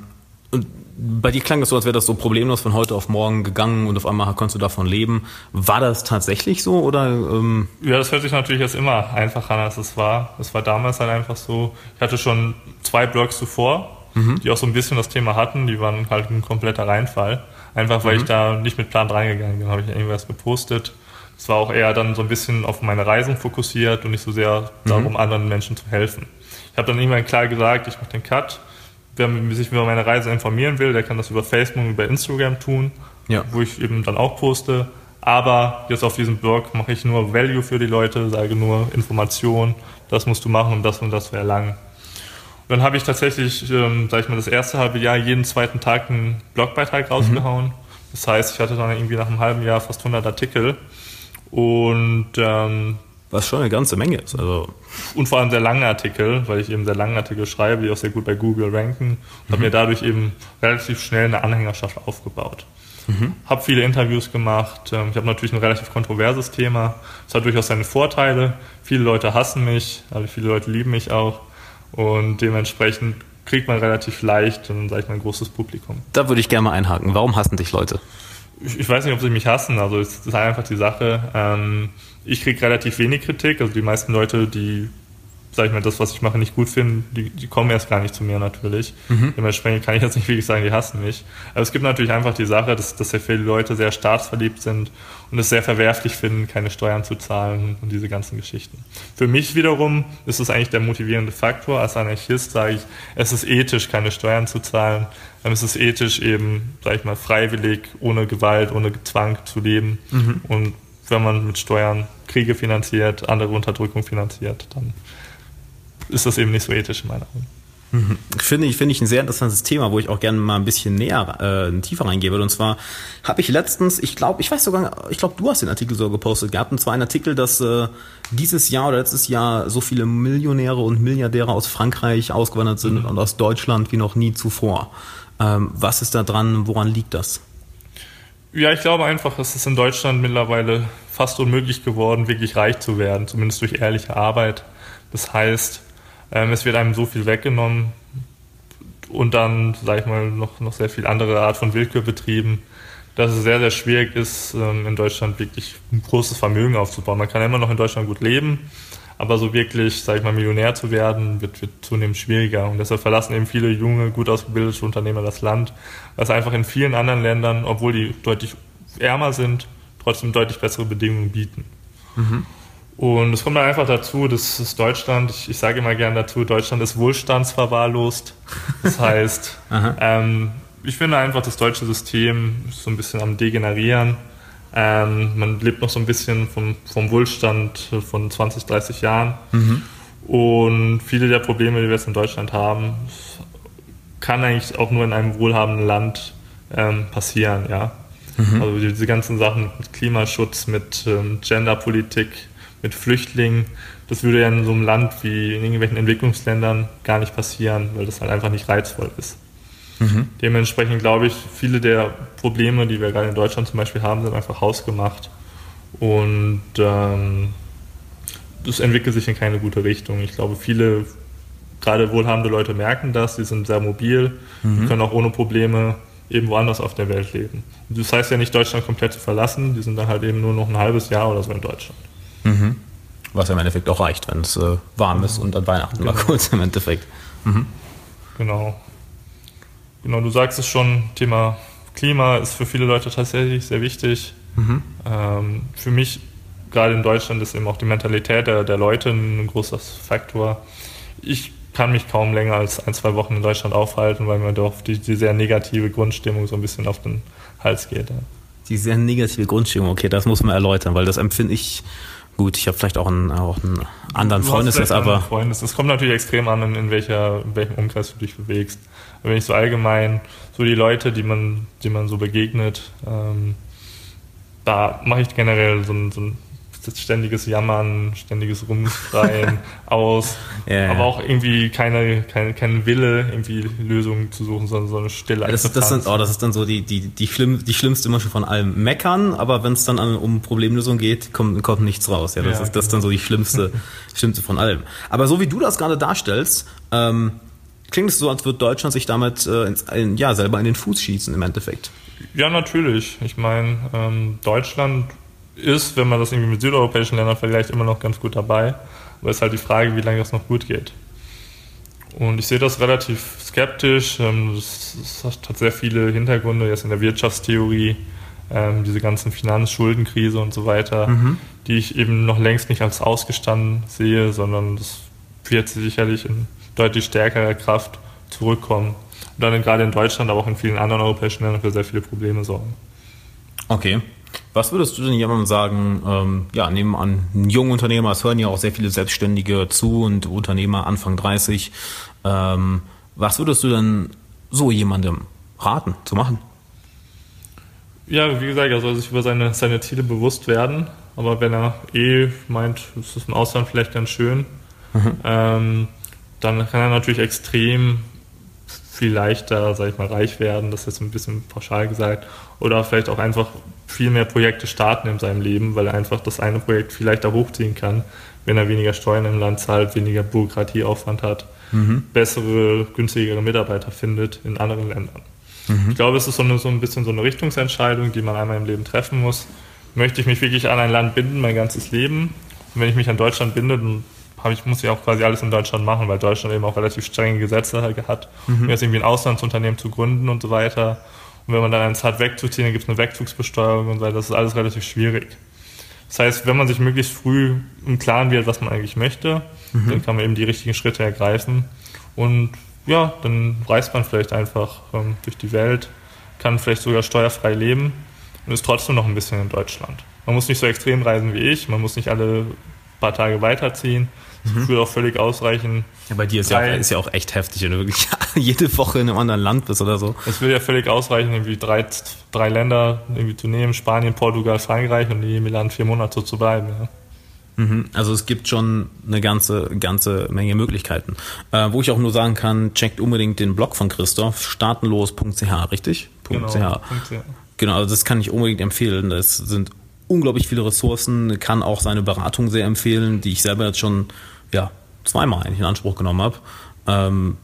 [SPEAKER 1] und bei dir klang das so, als wäre das so problemlos von heute auf morgen gegangen und auf einmal konntest du davon leben. War das tatsächlich so oder? Ähm
[SPEAKER 2] ja, das hört sich natürlich jetzt immer einfacher an, als es war. Es war damals halt einfach so. Ich hatte schon zwei Blogs zuvor, mhm. die auch so ein bisschen das Thema hatten. Die waren halt ein kompletter Reinfall. Einfach weil mhm. ich da nicht mit Plan reingegangen bin, habe ich irgendwas gepostet. Es war auch eher dann so ein bisschen auf meine Reisen fokussiert und nicht so sehr darum, mhm. anderen Menschen zu helfen. Ich habe dann irgendwann klar gesagt, ich mache den Cut wer sich über meine Reise informieren will, der kann das über Facebook und über Instagram tun, ja. wo ich eben dann auch poste. Aber jetzt auf diesem Blog mache ich nur Value für die Leute, sage nur Information, das musst du machen, um das und das zu erlangen. Dann habe ich tatsächlich, ähm, sag ich mal, das erste halbe Jahr jeden zweiten Tag einen Blogbeitrag rausgehauen. Mhm. Das heißt, ich hatte dann irgendwie nach einem halben Jahr fast 100 Artikel. Und ähm,
[SPEAKER 1] was schon eine ganze Menge ist. Also.
[SPEAKER 2] Und vor allem sehr lange Artikel, weil ich eben sehr lange Artikel schreibe, die auch sehr gut bei Google ranken. Und mhm. habe mir dadurch eben relativ schnell eine Anhängerschaft aufgebaut. Mhm. Habe viele Interviews gemacht. Ähm, ich habe natürlich ein relativ kontroverses Thema. Es hat durchaus seine Vorteile. Viele Leute hassen mich, aber viele Leute lieben mich auch. Und dementsprechend kriegt man relativ leicht, dann sage ich mal, ein großes Publikum.
[SPEAKER 1] Da würde ich gerne mal einhaken. Warum hassen dich Leute?
[SPEAKER 2] Ich, ich weiß nicht, ob sie mich hassen. Also es ist einfach die Sache. Ähm, ich kriege relativ wenig Kritik. Also die meisten Leute, die, sag ich mal, das, was ich mache, nicht gut finden, die, die kommen erst gar nicht zu mir natürlich. Mhm. Dementsprechend kann ich jetzt nicht wirklich sagen, die hassen mich. Aber es gibt natürlich einfach die Sache, dass, dass sehr viele Leute sehr staatsverliebt sind und es sehr verwerflich finden, keine Steuern zu zahlen und diese ganzen Geschichten. Für mich wiederum ist es eigentlich der motivierende Faktor. Als Anarchist sage ich, es ist ethisch, keine Steuern zu zahlen. Es ist ethisch eben, sage ich mal, freiwillig, ohne Gewalt, ohne Zwang zu leben. Mhm. Und wenn man mit Steuern Kriege finanziert, andere Unterdrückung finanziert, dann ist das eben nicht so ethisch in meiner Augen.
[SPEAKER 1] Mhm. Finde ich, finde ich ein sehr interessantes Thema, wo ich auch gerne mal ein bisschen näher, äh, tiefer reingehen würde. Und zwar habe ich letztens, ich glaube, ich weiß sogar, ich glaube, du hast den Artikel so gepostet gehabt. Und zwar ein Artikel, dass äh, dieses Jahr oder letztes Jahr so viele Millionäre und Milliardäre aus Frankreich ausgewandert sind mhm. und aus Deutschland wie noch nie zuvor. Ähm, was ist da dran? Woran liegt das?
[SPEAKER 2] Ja, ich glaube einfach, es ist in Deutschland mittlerweile fast unmöglich geworden, wirklich reich zu werden, zumindest durch ehrliche Arbeit. Das heißt, ähm, es wird einem so viel weggenommen und dann, sage ich mal, noch, noch sehr viel andere Art von Willkür betrieben, dass es sehr, sehr schwierig ist, ähm, in Deutschland wirklich ein großes Vermögen aufzubauen. Man kann immer noch in Deutschland gut leben, aber so wirklich, sage ich mal, Millionär zu werden, wird, wird zunehmend schwieriger. Und deshalb verlassen eben viele junge, gut ausgebildete Unternehmer das Land, was einfach in vielen anderen Ländern, obwohl die deutlich ärmer sind, trotzdem deutlich bessere Bedingungen bieten. Mhm. Und es kommt dann einfach dazu, das ist Deutschland, ich, ich sage immer gerne dazu, Deutschland ist wohlstandsverwahrlost. Das heißt, ähm, ich finde einfach, das deutsche System ist so ein bisschen am Degenerieren. Ähm, man lebt noch so ein bisschen vom, vom Wohlstand von 20, 30 Jahren. Mhm. Und viele der Probleme, die wir jetzt in Deutschland haben, kann eigentlich auch nur in einem wohlhabenden Land ähm, passieren, ja. Mhm. Also diese ganzen Sachen mit Klimaschutz, mit ähm, Genderpolitik, mit Flüchtlingen, das würde ja in so einem Land wie in irgendwelchen Entwicklungsländern gar nicht passieren, weil das halt einfach nicht reizvoll ist. Mhm. Dementsprechend glaube ich, viele der Probleme, die wir gerade in Deutschland zum Beispiel haben, sind einfach hausgemacht. Und ähm, das entwickelt sich in keine gute Richtung. Ich glaube, viele, gerade wohlhabende Leute merken das, die sind sehr mobil, mhm. die können auch ohne Probleme eben woanders auf der Welt leben. Das heißt ja nicht, Deutschland komplett zu verlassen, die sind dann halt eben nur noch ein halbes Jahr oder so in Deutschland.
[SPEAKER 1] Mhm. Was im Endeffekt auch reicht, wenn es äh, warm ist und an Weihnachten genau. mal kurz im Endeffekt. Mhm.
[SPEAKER 2] Genau. Genau, du sagst es schon, Thema Klima ist für viele Leute tatsächlich sehr wichtig. Mhm. Ähm, für mich, gerade in Deutschland, ist eben auch die Mentalität der, der Leute ein großer Faktor. Ich kann mich kaum länger als ein, zwei Wochen in Deutschland aufhalten, weil mir doch die, die sehr negative Grundstimmung so ein bisschen auf den Hals geht. Ja.
[SPEAKER 1] Die sehr negative Grundstimmung, okay, das muss man erläutern, weil das empfinde ich gut. Ich habe vielleicht auch einen, auch einen anderen Freundeskreis, aber.
[SPEAKER 2] Freundes. Es kommt natürlich extrem an, in, in, welcher, in welchem Umkreis du dich bewegst. Aber wenn ich so allgemein, so die Leute, die man, die man so begegnet, ähm, da mache ich generell so ein, so ein ständiges Jammern, ständiges Rumschreien aus, ja, aber auch irgendwie keine, keine, kein Wille, irgendwie Lösungen zu suchen, sondern so eine Stille.
[SPEAKER 1] Das, das, sind, oh, das ist dann so die, die, die, schlimm, die schlimmste immer schon von allem. Meckern, aber wenn es dann an, um Problemlösung geht, kommt, kommt nichts raus. Ja, das, ja, ist, das ist dann so die schlimmste, schlimmste von allem. Aber so wie du das gerade darstellst, ähm, klingt es so, als würde Deutschland sich damit äh, ins, ja, selber in den Fuß schießen im Endeffekt.
[SPEAKER 2] Ja, natürlich. Ich meine, ähm, Deutschland ist, wenn man das irgendwie mit südeuropäischen Ländern vergleicht, immer noch ganz gut dabei. Aber es ist halt die Frage, wie lange das noch gut geht. Und ich sehe das relativ skeptisch. Ähm, das, hat sehr viele Hintergründe jetzt in der Wirtschaftstheorie, ähm, diese ganzen Finanzschuldenkrise und so weiter, mhm. die ich eben noch längst nicht als ausgestanden sehe, sondern das wird sicherlich in deutlich stärkerer Kraft zurückkommen. Und dann gerade in Deutschland, aber auch in vielen anderen europäischen Ländern für sehr viele Probleme sorgen.
[SPEAKER 1] Okay. Was würdest du denn jemandem sagen, ähm, ja, nehmen an, ein junger Unternehmer, es hören ja auch sehr viele Selbstständige zu und Unternehmer Anfang 30. Ähm, was würdest du denn so jemandem raten zu machen?
[SPEAKER 2] Ja, wie gesagt, er soll sich über seine, seine Ziele bewusst werden. Aber wenn er eh meint, es ist im Ausland vielleicht ganz schön, mhm. ähm, dann kann er natürlich extrem viel leichter, sag ich mal, reich werden, das ist jetzt ein bisschen pauschal gesagt, oder vielleicht auch einfach viel mehr Projekte starten in seinem Leben, weil er einfach das eine Projekt viel leichter hochziehen kann, wenn er weniger Steuern im Land zahlt, weniger Bürokratieaufwand hat, mhm. bessere, günstigere Mitarbeiter findet in anderen Ländern. Mhm. Ich glaube, es ist so, eine, so ein bisschen so eine Richtungsentscheidung, die man einmal im Leben treffen muss. Möchte ich mich wirklich an ein Land binden, mein ganzes Leben? Und wenn ich mich an Deutschland binde, dann ich, muss ich auch quasi alles in Deutschland machen, weil Deutschland eben auch relativ strenge Gesetze hat, mhm. um jetzt irgendwie ein Auslandsunternehmen zu gründen und so weiter. Und wenn man dann eins hat, wegzuziehen, dann gibt es eine Wegzugsbesteuerung und so weiter. Das ist alles relativ schwierig. Das heißt, wenn man sich möglichst früh im Klaren wird, was man eigentlich möchte, mhm. dann kann man eben die richtigen Schritte ergreifen. Und ja, dann reist man vielleicht einfach ähm, durch die Welt, kann vielleicht sogar steuerfrei leben und ist trotzdem noch ein bisschen in Deutschland. Man muss nicht so extrem reisen wie ich, man muss nicht alle paar Tage weiterziehen, mhm. würde auch völlig ausreichen.
[SPEAKER 1] Ja, bei dir ist ja, auch, ist ja auch echt heftig, wenn du wirklich jede Woche in einem anderen Land bist oder so.
[SPEAKER 2] Es würde ja völlig ausreichen, irgendwie drei, drei Länder irgendwie zu nehmen, Spanien, Portugal, Frankreich und in jedem Land vier Monate so zu bleiben. Ja.
[SPEAKER 1] Mhm. Also es gibt schon eine ganze, ganze Menge Möglichkeiten. Äh, wo ich auch nur sagen kann, checkt unbedingt den Blog von Christoph, startenlos.ch, richtig?
[SPEAKER 2] Genau,
[SPEAKER 1] .ch. genau, also das kann ich unbedingt empfehlen. Das sind unglaublich viele Ressourcen, kann auch seine Beratung sehr empfehlen, die ich selber jetzt schon ja, zweimal eigentlich in Anspruch genommen habe. Ähm,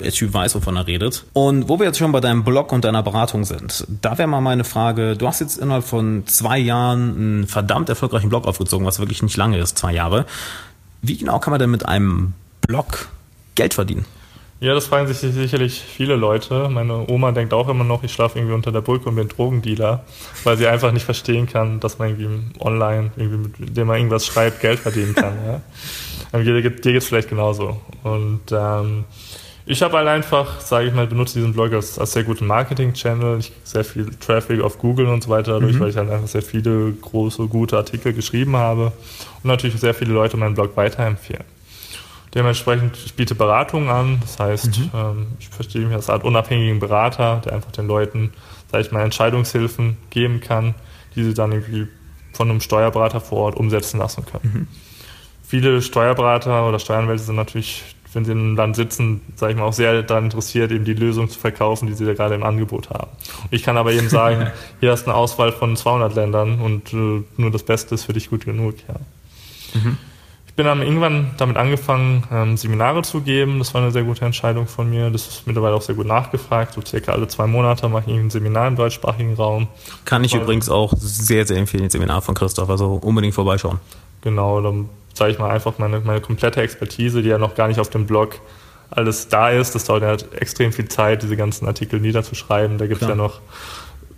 [SPEAKER 1] der Typ weiß, wovon er redet. Und wo wir jetzt schon bei deinem Blog und deiner Beratung sind, da wäre mal meine Frage, du hast jetzt innerhalb von zwei Jahren einen verdammt erfolgreichen Blog aufgezogen, was wirklich nicht lange ist, zwei Jahre. Wie genau kann man denn mit einem Blog Geld verdienen?
[SPEAKER 2] Ja, das fragen sich sicherlich viele Leute. Meine Oma denkt auch immer noch, ich schlafe irgendwie unter der Brücke und bin Drogendealer, weil sie einfach nicht verstehen kann, dass man irgendwie online, irgendwie mit dem man irgendwas schreibt, Geld verdienen kann. ja. Dir, dir geht es vielleicht genauso. Und ähm, ich habe halt einfach, sage ich mal, benutze diesen Blog als, als sehr guten Marketing-Channel. Ich sehr viel Traffic auf Google und so weiter dadurch, mhm. weil ich halt einfach sehr viele große, gute Artikel geschrieben habe und natürlich sehr viele Leute meinen Blog weiterempfehlen. Dementsprechend, ich biete Beratungen an, das heißt, mhm. ähm, ich verstehe mich als Art unabhängigen Berater, der einfach den Leuten, sage ich mal, Entscheidungshilfen geben kann, die sie dann irgendwie von einem Steuerberater vor Ort umsetzen lassen können. Mhm. Viele Steuerberater oder Steueranwälte sind natürlich wenn sie in einem Land sitzen, sage ich mal, auch sehr daran interessiert, eben die Lösung zu verkaufen, die sie da gerade im Angebot haben. Ich kann aber eben sagen, hier hast du eine Auswahl von 200 Ländern und äh, nur das Beste ist für dich gut genug. Ja. Mhm. Ich bin dann irgendwann damit angefangen, ähm, Seminare zu geben. Das war eine sehr gute Entscheidung von mir. Das ist mittlerweile auch sehr gut nachgefragt. So circa alle zwei Monate mache ich ein Seminar im deutschsprachigen Raum.
[SPEAKER 1] Kann ich Weil, übrigens auch sehr, sehr empfehlen, das Seminar von Christoph. Also unbedingt vorbeischauen.
[SPEAKER 2] Genau, dann sage ich mal, einfach meine, meine komplette Expertise, die ja noch gar nicht auf dem Blog alles da ist. Das dauert ja extrem viel Zeit, diese ganzen Artikel niederzuschreiben. Da gibt es ja noch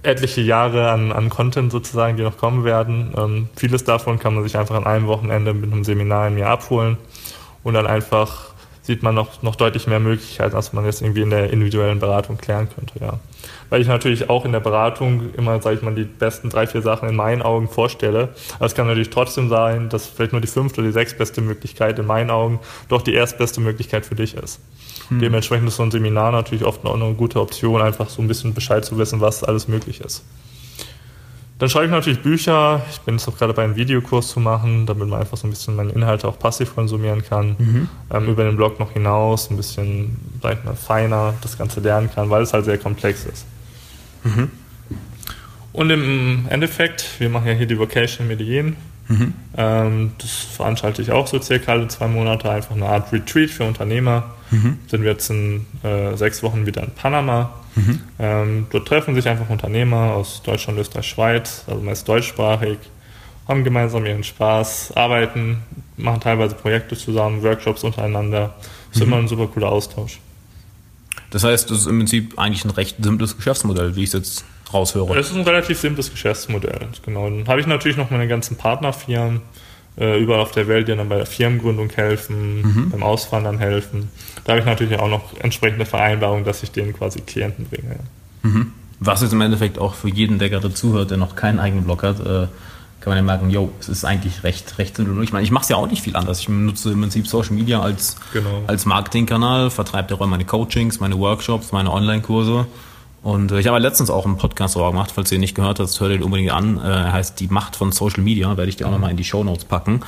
[SPEAKER 2] etliche Jahre an, an Content sozusagen, die noch kommen werden. Ähm, vieles davon kann man sich einfach an einem Wochenende mit einem Seminar im Jahr abholen und dann einfach sieht man noch, noch deutlich mehr Möglichkeiten, als man jetzt irgendwie in der individuellen Beratung klären könnte, ja weil ich natürlich auch in der Beratung immer, sage ich mal, die besten drei, vier Sachen in meinen Augen vorstelle. Aber es kann natürlich trotzdem sein, dass vielleicht nur die fünfte oder die sechstbeste Möglichkeit in meinen Augen doch die erstbeste Möglichkeit für dich ist. Hm. Dementsprechend ist so ein Seminar natürlich oft noch eine gute Option, einfach so ein bisschen Bescheid zu wissen, was alles möglich ist. Dann schreibe ich natürlich Bücher. Ich bin jetzt auch gerade bei einem Videokurs zu machen, damit man einfach so ein bisschen meine Inhalte auch passiv konsumieren kann. Mhm. Ähm, über den Blog noch hinaus, ein bisschen, ich mal, feiner das Ganze lernen kann, weil es halt sehr komplex ist. Mhm. Und im Endeffekt, wir machen ja hier die Vocation Medellin. Mhm. Ähm, das veranstalte ich auch so circa alle zwei Monate, einfach eine Art Retreat für Unternehmer. Mhm. Sind wir jetzt in äh, sechs Wochen wieder in Panama. Mhm. Ähm, dort treffen sich einfach Unternehmer aus Deutschland, Österreich, Schweiz, also meist deutschsprachig, haben gemeinsam ihren Spaß, arbeiten, machen teilweise Projekte zusammen, Workshops untereinander. Das ist mhm. immer ein super cooler Austausch.
[SPEAKER 1] Das heißt, das ist im Prinzip eigentlich ein recht simples Geschäftsmodell, wie ich es jetzt raushöre.
[SPEAKER 2] Es ist ein relativ simples Geschäftsmodell, genau. Dann habe ich natürlich noch meine ganzen Partnerfirmen äh, überall auf der Welt, die dann bei der Firmengründung helfen, mhm. beim Auswandern helfen. Da habe ich natürlich auch noch entsprechende Vereinbarungen, dass ich denen quasi Klienten bringe.
[SPEAKER 1] Mhm. Was jetzt im Endeffekt auch für jeden, der gerade zuhört, der noch keinen eigenen Blog hat, äh, kann man ja merken, yo, es ist eigentlich recht, recht simpel. Ich meine, ich mache es ja auch nicht viel anders. Ich nutze im Prinzip Social Media als, genau. als Marketingkanal, vertreibe darüber meine Coachings, meine Workshops, meine Online-Kurse. Und äh, ich habe letztens auch einen Podcast darüber gemacht, falls ihr ihn nicht gehört habt, hört ihr ihn unbedingt an. Äh, er heißt Die Macht von Social Media, werde ich dir auch nochmal in die Show Notes packen.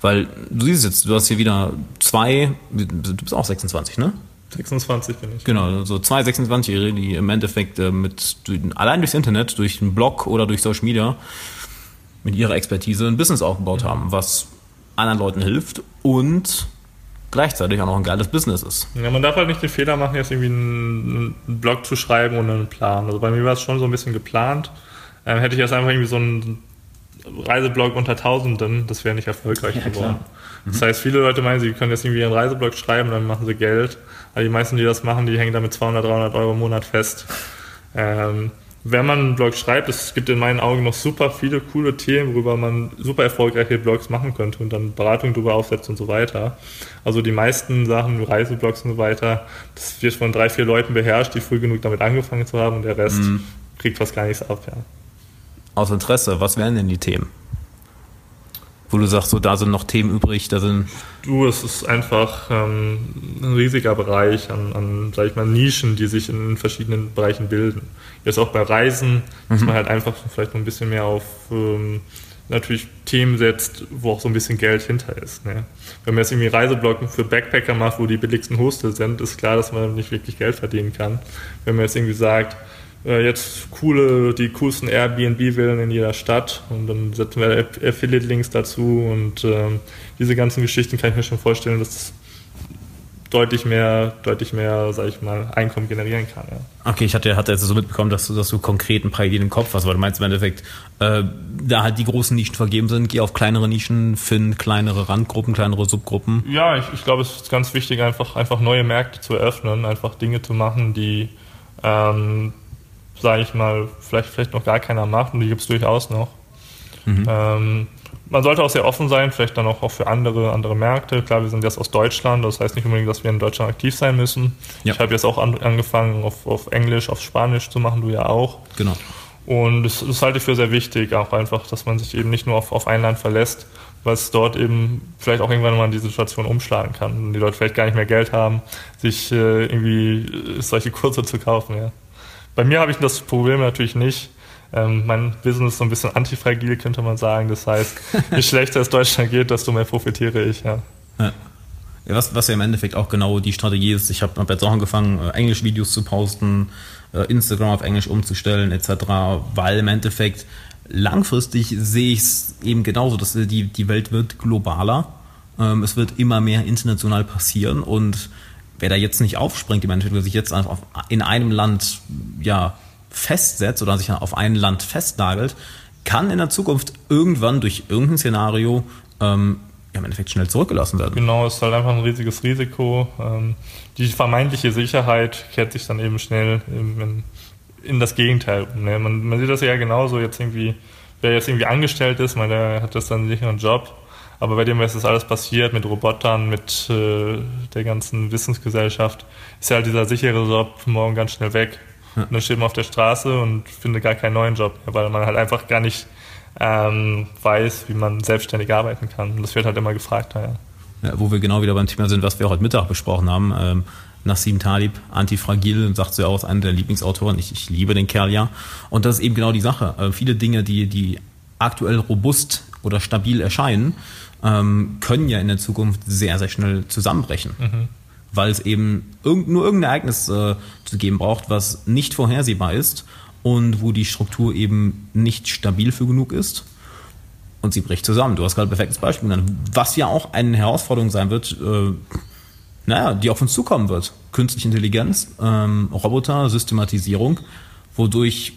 [SPEAKER 1] Weil du siehst jetzt, du hast hier wieder zwei, du bist auch 26, ne?
[SPEAKER 2] 26 bin ich.
[SPEAKER 1] Genau, so zwei 26-Jährige, die im Endeffekt äh, mit allein durchs Internet, durch einen Blog oder durch Social Media mit ihrer Expertise ein Business aufgebaut haben, was anderen Leuten hilft und gleichzeitig auch noch ein geiles Business ist.
[SPEAKER 2] Ja, man darf halt nicht den Fehler machen, jetzt irgendwie einen, Blog zu schreiben ohne einen Plan. Also bei mir war es schon so ein bisschen geplant. Ähm, hätte ich jetzt einfach irgendwie so einen Reiseblog unter Tausenden, das wäre nicht erfolgreich ja, geworden. Mhm. Das heißt, viele Leute meinen, sie können jetzt irgendwie einen Reiseblog schreiben, dann machen sie Geld. Aber die meisten, die das machen, die hängen damit 200, 300 Euro im Monat fest. Ähm, wenn man einen Blog schreibt, es gibt in meinen Augen noch super viele coole Themen, worüber man super erfolgreiche Blogs machen könnte und dann Beratung darüber aufsetzt und so weiter. Also die meisten Sachen, Reiseblogs und so weiter, das wird von drei, vier Leuten beherrscht, die früh genug damit angefangen zu haben und der Rest mhm. kriegt fast gar nichts ab, ja.
[SPEAKER 1] Aus Interesse, was wären denn die Themen? Wo du sagst, so da sind noch Themen übrig, da sind.
[SPEAKER 2] Du, es ist einfach ähm, ein riesiger Bereich an, an, sag ich mal, Nischen, die sich in verschiedenen Bereichen bilden. Jetzt auch bei Reisen, mhm. dass man halt einfach vielleicht noch ein bisschen mehr auf ähm, natürlich Themen setzt, wo auch so ein bisschen Geld hinter ist. Ne? Wenn man jetzt irgendwie Reiseblocken für Backpacker macht, wo die billigsten Hostel sind, ist klar, dass man nicht wirklich Geld verdienen kann. Wenn man jetzt irgendwie sagt, jetzt coole, die coolsten Airbnb-Villen in jeder Stadt und dann setzen wir Affiliate-Links dazu und ähm, diese ganzen Geschichten kann ich mir schon vorstellen, dass das deutlich mehr, deutlich mehr, sag ich mal, Einkommen generieren kann. Ja.
[SPEAKER 1] Okay, ich hatte, hatte jetzt so mitbekommen, dass du, dass du konkret ein paar Ideen im Kopf hast, weil du meinst im Endeffekt, äh, da halt die großen Nischen vergeben sind, geh auf kleinere Nischen, find kleinere Randgruppen, kleinere Subgruppen.
[SPEAKER 2] Ja, ich, ich glaube, es ist ganz wichtig, einfach, einfach neue Märkte zu eröffnen, einfach Dinge zu machen, die ähm, sage ich mal, vielleicht, vielleicht noch gar keiner macht und die gibt es durchaus noch. Mhm. Ähm, man sollte auch sehr offen sein, vielleicht dann auch, auch für andere, andere Märkte. Klar, wir sind jetzt aus Deutschland, das heißt nicht unbedingt, dass wir in Deutschland aktiv sein müssen. Ja. Ich habe jetzt auch an, angefangen, auf, auf Englisch, auf Spanisch zu machen, du ja auch.
[SPEAKER 1] Genau.
[SPEAKER 2] Und das, das halte ich für sehr wichtig, auch einfach, dass man sich eben nicht nur auf, auf ein Land verlässt, weil es dort eben vielleicht auch irgendwann mal die Situation umschlagen kann und die Leute vielleicht gar nicht mehr Geld haben, sich äh, irgendwie solche Kurse zu kaufen. Ja. Bei mir habe ich das Problem natürlich nicht. Ähm, mein Business ist so ein bisschen antifragil, könnte man sagen. Das heißt, je schlechter es Deutschland geht, desto mehr profitiere ich. Ja.
[SPEAKER 1] ja. Was, was ja im Endeffekt auch genau die Strategie ist. Ich habe hab jetzt auch angefangen, äh, Englisch-Videos zu posten, äh, Instagram auf Englisch umzustellen, etc., weil im Endeffekt langfristig sehe ich es eben genauso, dass die, die Welt wird globaler. Ähm, es wird immer mehr international passieren und wer da jetzt nicht aufspringt, im Endeffekt, sich jetzt einfach in einem Land ja, festsetzt oder sich auf ein Land festnagelt, kann in der Zukunft irgendwann durch irgendein Szenario ähm, im Endeffekt schnell zurückgelassen werden.
[SPEAKER 2] Genau, es ist halt einfach ein riesiges Risiko. Ähm, die vermeintliche Sicherheit kehrt sich dann eben schnell in, in das Gegenteil um. Ne? Man, man, sieht das ja genauso jetzt irgendwie, wer jetzt irgendwie angestellt ist, man, der hat das dann einen sicheren Job. Aber bei dem, was das alles passiert, mit Robotern, mit äh, der ganzen Wissensgesellschaft, ist ja halt dieser sichere Job morgen ganz schnell weg. Ja. Und dann steht man auf der Straße und findet gar keinen neuen Job, weil man halt einfach gar nicht ähm, weiß, wie man selbstständig arbeiten kann. Und das wird halt immer gefragt. Ja.
[SPEAKER 1] Ja, wo wir genau wieder beim Thema sind, was wir heute Mittag besprochen haben. Ähm, Nassim Talib, Antifragil, sagt sie auch, einer der Lieblingsautoren. Ich, ich liebe den Kerl ja. Und das ist eben genau die Sache. Äh, viele Dinge, die, die aktuell robust oder stabil erscheinen, ähm, können ja in der Zukunft sehr, sehr schnell zusammenbrechen. Mhm. Weil es eben irgend, nur irgendein Ereignis äh, zu geben braucht, was nicht vorhersehbar ist und wo die Struktur eben nicht stabil für genug ist und sie bricht zusammen. Du hast gerade ein perfektes Beispiel genannt. Was ja auch eine Herausforderung sein wird, äh, naja, die auf uns zukommen wird. Künstliche Intelligenz, ähm, Roboter, Systematisierung, wodurch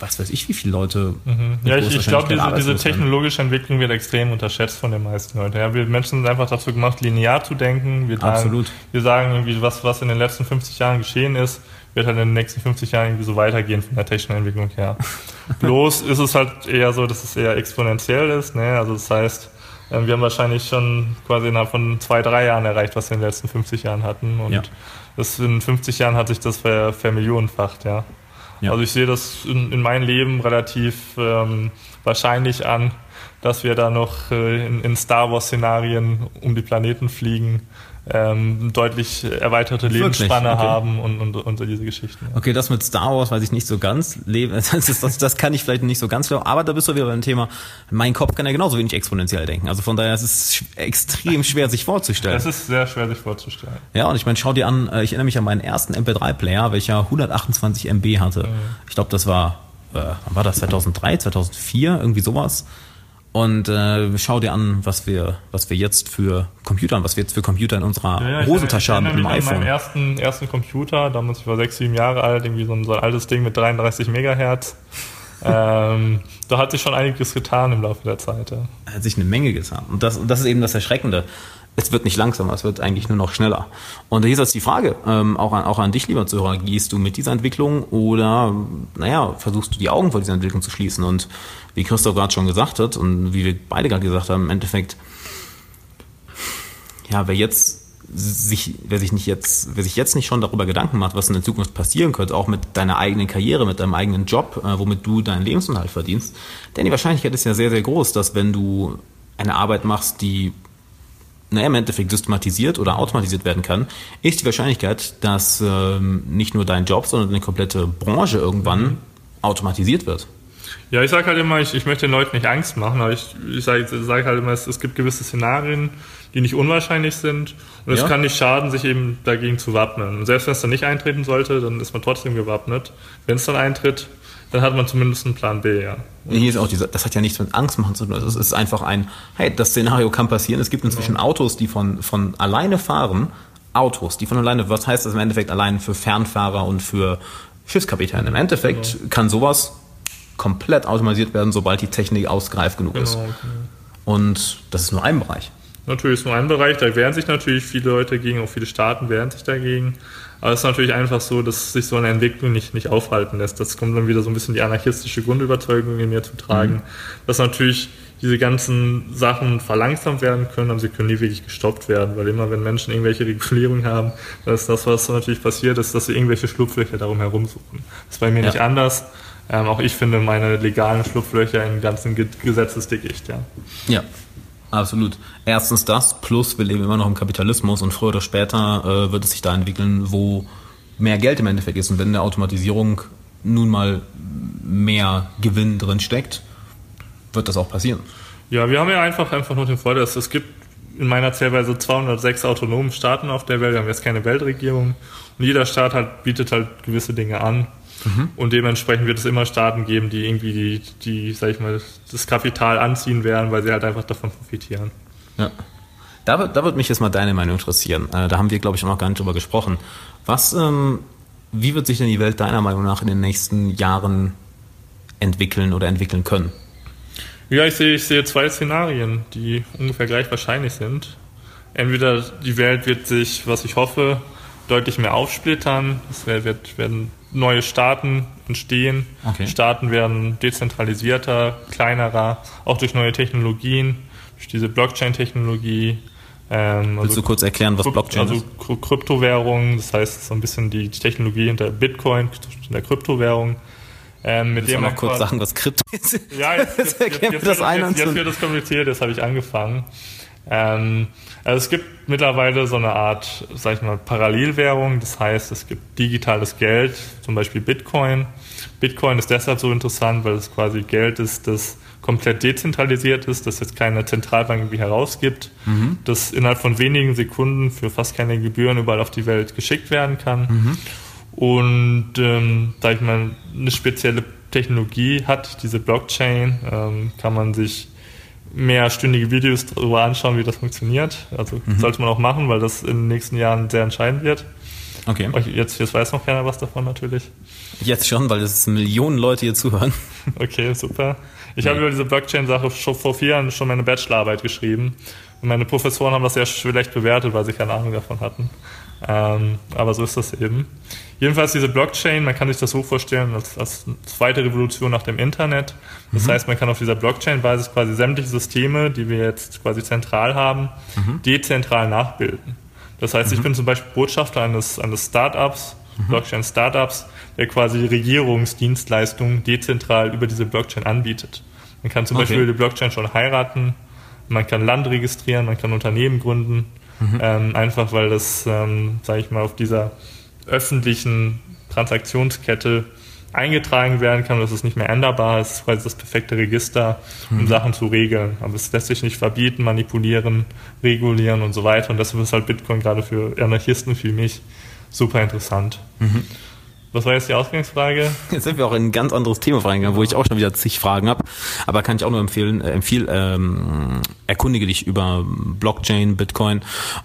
[SPEAKER 1] was weiß ich, wie viele Leute.
[SPEAKER 2] Mhm. Ja, ich, ich glaube, diese, diese technologische Entwicklung wird extrem unterschätzt von den meisten Leuten. Ja, wir Menschen sind einfach dazu gemacht, linear zu denken. Wir sagen, Absolut. Wir sagen irgendwie, was, was in den letzten 50 Jahren geschehen ist, wird halt in den nächsten 50 Jahren irgendwie so weitergehen von der technischen Entwicklung her. Bloß ist es halt eher so, dass es eher exponentiell ist. Ne? Also das heißt, ähm, wir haben wahrscheinlich schon quasi innerhalb von zwei, drei Jahren erreicht, was wir in den letzten 50 Jahren hatten. Und ja. das in 50 Jahren hat sich das ver, vermillionenfacht, ja. Ja. Also ich sehe das in, in meinem Leben relativ ähm, wahrscheinlich an, dass wir da noch äh, in, in Star Wars-Szenarien um die Planeten fliegen ähm, deutlich erweiterte Lebensspanne okay. haben und, und, und diese Geschichten.
[SPEAKER 1] Ja. Okay, das mit Star Wars weiß ich nicht so ganz. Das, das, das kann ich vielleicht nicht so ganz glauben, aber da bist du wieder beim Thema, mein Kopf kann ja genauso wenig exponentiell denken. Also von daher ist es extrem schwer, sich vorzustellen.
[SPEAKER 2] Es ist sehr schwer, sich vorzustellen.
[SPEAKER 1] Ja, und ich meine, schau dir an, äh, ich erinnere mich an meinen ersten MP3-Player, welcher 128 MB hatte. Mhm. Ich glaube, das war, äh, wann war das, 2003, 2004, irgendwie sowas. Und äh, schau dir an, was wir, was wir jetzt für Computer, was wir jetzt für Computer in unserer ja, ja, Hosentasche haben mit dem iPhone.
[SPEAKER 2] meinem ersten, ersten Computer, damals ich war sechs, sieben Jahre alt, irgendwie so ein, so ein altes Ding mit 33 Megahertz. ähm, da hat sich schon einiges getan im Laufe der Zeit. Ja.
[SPEAKER 1] Hat sich eine Menge getan. Und das, und das ist eben das Erschreckende es wird nicht langsamer, es wird eigentlich nur noch schneller. Und hier ist jetzt die Frage, ähm, auch, an, auch an dich, lieber Zuhörer, gehst du mit dieser Entwicklung oder, naja, versuchst du die Augen vor dieser Entwicklung zu schließen? Und wie Christoph gerade schon gesagt hat und wie wir beide gerade gesagt haben, im Endeffekt, ja, wer jetzt sich, wer sich nicht jetzt, wer sich jetzt nicht schon darüber Gedanken macht, was in der Zukunft passieren könnte, auch mit deiner eigenen Karriere, mit deinem eigenen Job, äh, womit du deinen Lebensunterhalt verdienst, denn die Wahrscheinlichkeit ist ja sehr, sehr groß, dass wenn du eine Arbeit machst, die naja, im Endeffekt systematisiert oder automatisiert werden kann, ist die Wahrscheinlichkeit, dass ähm, nicht nur dein Job, sondern eine komplette Branche irgendwann mhm. automatisiert wird.
[SPEAKER 2] Ja, ich sage halt immer, ich, ich möchte den Leuten nicht Angst machen, aber ich, ich sage sag halt immer, es, es, gibt gewisse Szenarien, die nicht unwahrscheinlich sind und es ja. kann nicht schaden, sich eben dagegen zu wappnen. Und selbst wenn es dann nicht eintreten sollte, dann ist man trotzdem gewappnet. Wenn es dann eintritt, dann hat man zumindest einen Plan B, ja.
[SPEAKER 1] Und Hier ist auch diese, das hat ja nichts mit Angst machen zu tun. Es ist einfach ein, hey, das Szenario kann passieren. Es gibt inzwischen genau. Autos, die von, von alleine fahren. Autos, die von alleine, was heißt das im Endeffekt allein für Fernfahrer und für Schiffskapitäne? Im Endeffekt genau. kann sowas komplett automatisiert werden, sobald die Technik ausgereift genug genau, ist. Genau. Und das ist nur ein Bereich.
[SPEAKER 2] Natürlich ist nur ein Bereich, da wehren sich natürlich viele Leute dagegen, auch viele Staaten wehren sich dagegen. Aber es ist natürlich einfach so, dass sich so eine Entwicklung nicht, nicht aufhalten lässt. Das kommt dann wieder so ein bisschen die anarchistische Grundüberzeugung in mir zu tragen, mhm. dass natürlich diese ganzen Sachen verlangsamt werden können, aber sie können nie wirklich gestoppt werden, weil immer wenn Menschen irgendwelche Regulierungen haben, dann ist das, was natürlich passiert ist, dass sie irgendwelche Schlupflöcher darum herum suchen. Das ist bei mir ja. nicht anders. Ähm, auch ich finde meine legalen Schlupflöcher in ganzen Gesetzesdickicht, ja.
[SPEAKER 1] Ja, Absolut. Erstens das, plus wir leben immer noch im Kapitalismus und früher oder später äh, wird es sich da entwickeln, wo mehr Geld im Endeffekt ist. Und wenn in der Automatisierung nun mal mehr Gewinn drin steckt, wird das auch passieren.
[SPEAKER 2] Ja, wir haben ja einfach, einfach nur den Vorteil, es gibt in meiner Zählweise 206 autonomen Staaten auf der Welt. Wir haben jetzt keine Weltregierung. Und jeder Staat halt, bietet halt gewisse Dinge an. Mhm. Und dementsprechend wird es immer Staaten geben, die irgendwie die, die, sag ich mal, das Kapital anziehen werden, weil sie halt einfach davon profitieren.
[SPEAKER 1] Ja. Da, da würde mich jetzt mal deine Meinung interessieren. Äh, da haben wir, glaube ich, auch noch gar nicht drüber gesprochen. Was, ähm, wie wird sich denn die Welt deiner Meinung nach in den nächsten Jahren entwickeln oder entwickeln können?
[SPEAKER 2] Ja, ich sehe, ich sehe zwei Szenarien, die ungefähr gleich wahrscheinlich sind. Entweder die Welt wird sich, was ich hoffe, deutlich mehr aufsplittern. Es wird, werden neue Staaten entstehen. Okay. Staaten werden dezentralisierter, kleinerer, auch durch neue Technologien, durch diese Blockchain-Technologie.
[SPEAKER 1] Ähm, Willst also, du kurz erklären, was Blockchain
[SPEAKER 2] also ist? Also Kryptowährungen, das heißt so ein bisschen die Technologie hinter Bitcoin, in der Kryptowährung.
[SPEAKER 1] Ähm, mit dem noch kurz sagen, was Krypto ist.
[SPEAKER 2] Ja, jetzt, jetzt, jetzt, jetzt, das jetzt, jetzt wird das kompliziert, jetzt habe ich angefangen. Ähm, also es gibt mittlerweile so eine Art, sag ich mal, Parallelwährung. Das heißt, es gibt digitales Geld, zum Beispiel Bitcoin. Bitcoin ist deshalb so interessant, weil es quasi Geld ist, das komplett dezentralisiert ist, das jetzt keine Zentralbank irgendwie herausgibt, mhm. das innerhalb von wenigen Sekunden für fast keine Gebühren überall auf die Welt geschickt werden kann. Mhm. Und ähm, sag ich mal, eine spezielle Technologie hat, diese Blockchain, ähm, kann man sich mehrstündige Videos darüber anschauen, wie das funktioniert. Also mhm. sollte man auch machen, weil das in den nächsten Jahren sehr entscheidend wird. Okay. Jetzt, jetzt weiß noch keiner was davon natürlich.
[SPEAKER 1] Jetzt schon, weil es Millionen Leute hier zuhören.
[SPEAKER 2] Okay, super. Ich nee. habe über diese Blockchain-Sache schon vor vier Jahren schon meine Bachelorarbeit geschrieben. Meine Professoren haben das sehr schlecht bewertet, weil sie keine Ahnung davon hatten. Ähm, aber so ist das eben. Jedenfalls diese Blockchain, man kann sich das so vorstellen als, als zweite Revolution nach dem Internet. Das mhm. heißt, man kann auf dieser Blockchain-Basis quasi sämtliche Systeme, die wir jetzt quasi zentral haben, mhm. dezentral nachbilden. Das heißt, mhm. ich bin zum Beispiel Botschafter eines, eines Startups, mhm. Blockchain-Startups, der quasi Regierungsdienstleistungen dezentral über diese Blockchain anbietet. Man kann zum okay. Beispiel die Blockchain schon heiraten, man kann Land registrieren, man kann Unternehmen gründen, mhm. ähm, einfach weil das, ähm, sage ich mal, auf dieser öffentlichen Transaktionskette eingetragen werden kann, das ist nicht mehr änderbar, es ist quasi das perfekte Register, um mhm. Sachen zu regeln. Aber es lässt sich nicht verbieten, manipulieren, regulieren und so weiter. Und deshalb ist halt Bitcoin gerade für Anarchisten wie mich super interessant. Mhm. Was war jetzt die Ausgangsfrage?
[SPEAKER 1] Jetzt sind wir auch in ein ganz anderes Thema reingegangen, wo ich auch schon wieder zig Fragen habe. Aber kann ich auch nur empfehlen, äh, empfehl, ähm, erkundige dich über Blockchain, Bitcoin.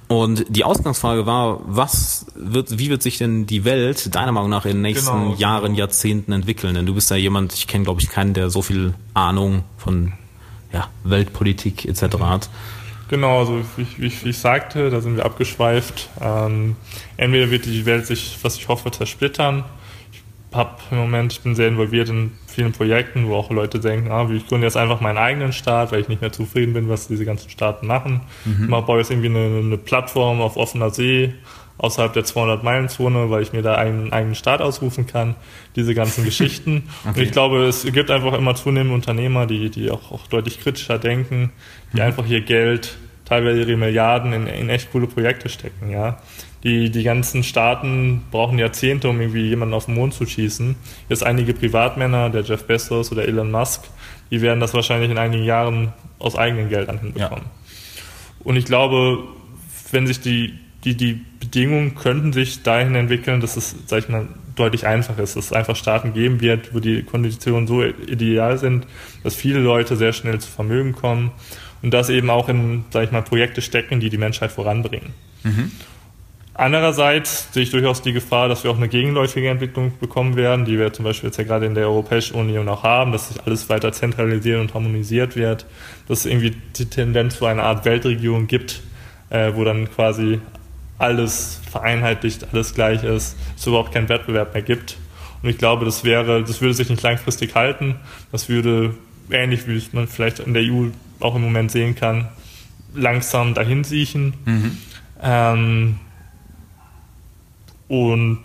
[SPEAKER 1] Und die Ausgangsfrage war, was wird, wie wird sich denn die Welt deiner Meinung nach in den nächsten genau. Jahren, Jahrzehnten entwickeln? Denn du bist ja jemand, ich kenne glaube ich keinen, der so viel Ahnung von ja, Weltpolitik etc. hat.
[SPEAKER 2] Genau, also wie, wie, wie, ich sagte, da sind wir abgeschweift. Ähm, entweder wird die Welt sich, was ich hoffe, zersplittern habe im Moment, ich bin sehr involviert in vielen Projekten, wo auch Leute denken, ah, ich gründe jetzt einfach meinen eigenen Staat, weil ich nicht mehr zufrieden bin, was diese ganzen Staaten machen. Mhm. Ich baue jetzt irgendwie eine, eine, Plattform auf offener See außerhalb der 200-Meilen-Zone, weil ich mir da einen eigenen Staat ausrufen kann. Diese ganzen Geschichten. okay. Und ich glaube, es gibt einfach immer zunehmend Unternehmer, die, die auch, auch deutlich kritischer denken, die mhm. einfach ihr Geld, teilweise ihre Milliarden in, in echt coole Projekte stecken, ja die, die ganzen Staaten brauchen Jahrzehnte, um irgendwie jemanden auf den Mond zu schießen. Jetzt einige Privatmänner, der Jeff Bezos oder Elon Musk, die werden das wahrscheinlich in einigen Jahren aus eigenem Geld hinbekommen. Ja. Und ich glaube, wenn sich die, die, die Bedingungen könnten sich dahin entwickeln, dass es, sag ich mal, deutlich einfacher ist, dass es einfach Staaten geben wird, wo die Konditionen so ideal sind, dass viele Leute sehr schnell zu Vermögen kommen und das eben auch in, sag ich mal, Projekte stecken, die die Menschheit voranbringen. Mhm. Andererseits sehe ich durchaus die Gefahr, dass wir auch eine gegenläufige Entwicklung bekommen werden, die wir zum Beispiel jetzt ja gerade in der Europäischen Union auch haben, dass sich alles weiter zentralisiert und harmonisiert wird, dass es irgendwie die Tendenz zu einer Art Weltregierung gibt, äh, wo dann quasi alles vereinheitlicht, alles gleich ist, es überhaupt keinen Wettbewerb mehr gibt. Und ich glaube, das wäre, das würde sich nicht langfristig halten. Das würde ähnlich wie man vielleicht in der EU auch im Moment sehen kann, langsam dahin siechen. Mhm. Ähm, und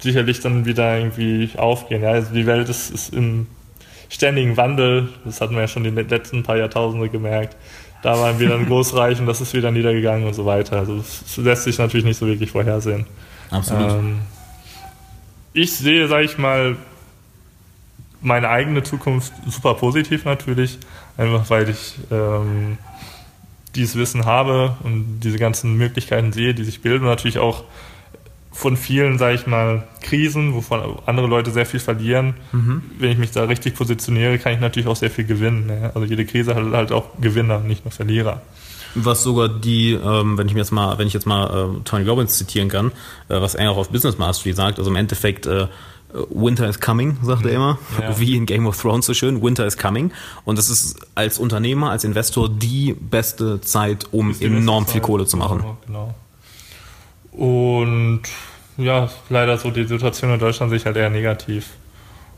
[SPEAKER 2] sicherlich dann wieder irgendwie aufgehen. Ja, also die Welt ist, ist im ständigen Wandel, das hatten wir ja schon die letzten paar Jahrtausende gemerkt. Da waren wir dann großreich und das ist wieder niedergegangen und so weiter. Also das lässt sich natürlich nicht so wirklich vorhersehen. Absolut. Ähm, ich sehe, sage ich mal, meine eigene Zukunft super positiv natürlich, einfach weil ich ähm, dieses Wissen habe und diese ganzen Möglichkeiten sehe, die sich bilden und natürlich auch von vielen, sage ich mal, Krisen, wovon andere Leute sehr viel verlieren. Mhm. Wenn ich mich da richtig positioniere, kann ich natürlich auch sehr viel gewinnen. Ne? Also jede Krise hat halt auch Gewinner, nicht nur Verlierer.
[SPEAKER 1] Was sogar die, ähm, wenn ich mir jetzt mal, wenn ich jetzt mal äh, Tony Robbins zitieren kann, äh, was er auch auf Business Mastery sagt, also im Endeffekt äh, Winter is coming, sagt er mhm. immer, ja. wie in Game of Thrones so schön, Winter is coming. Und das ist als Unternehmer, als Investor die beste Zeit, um enorm viel Kohle zu machen. Genau.
[SPEAKER 2] Und ja, leider so die Situation in Deutschland sich halt eher negativ.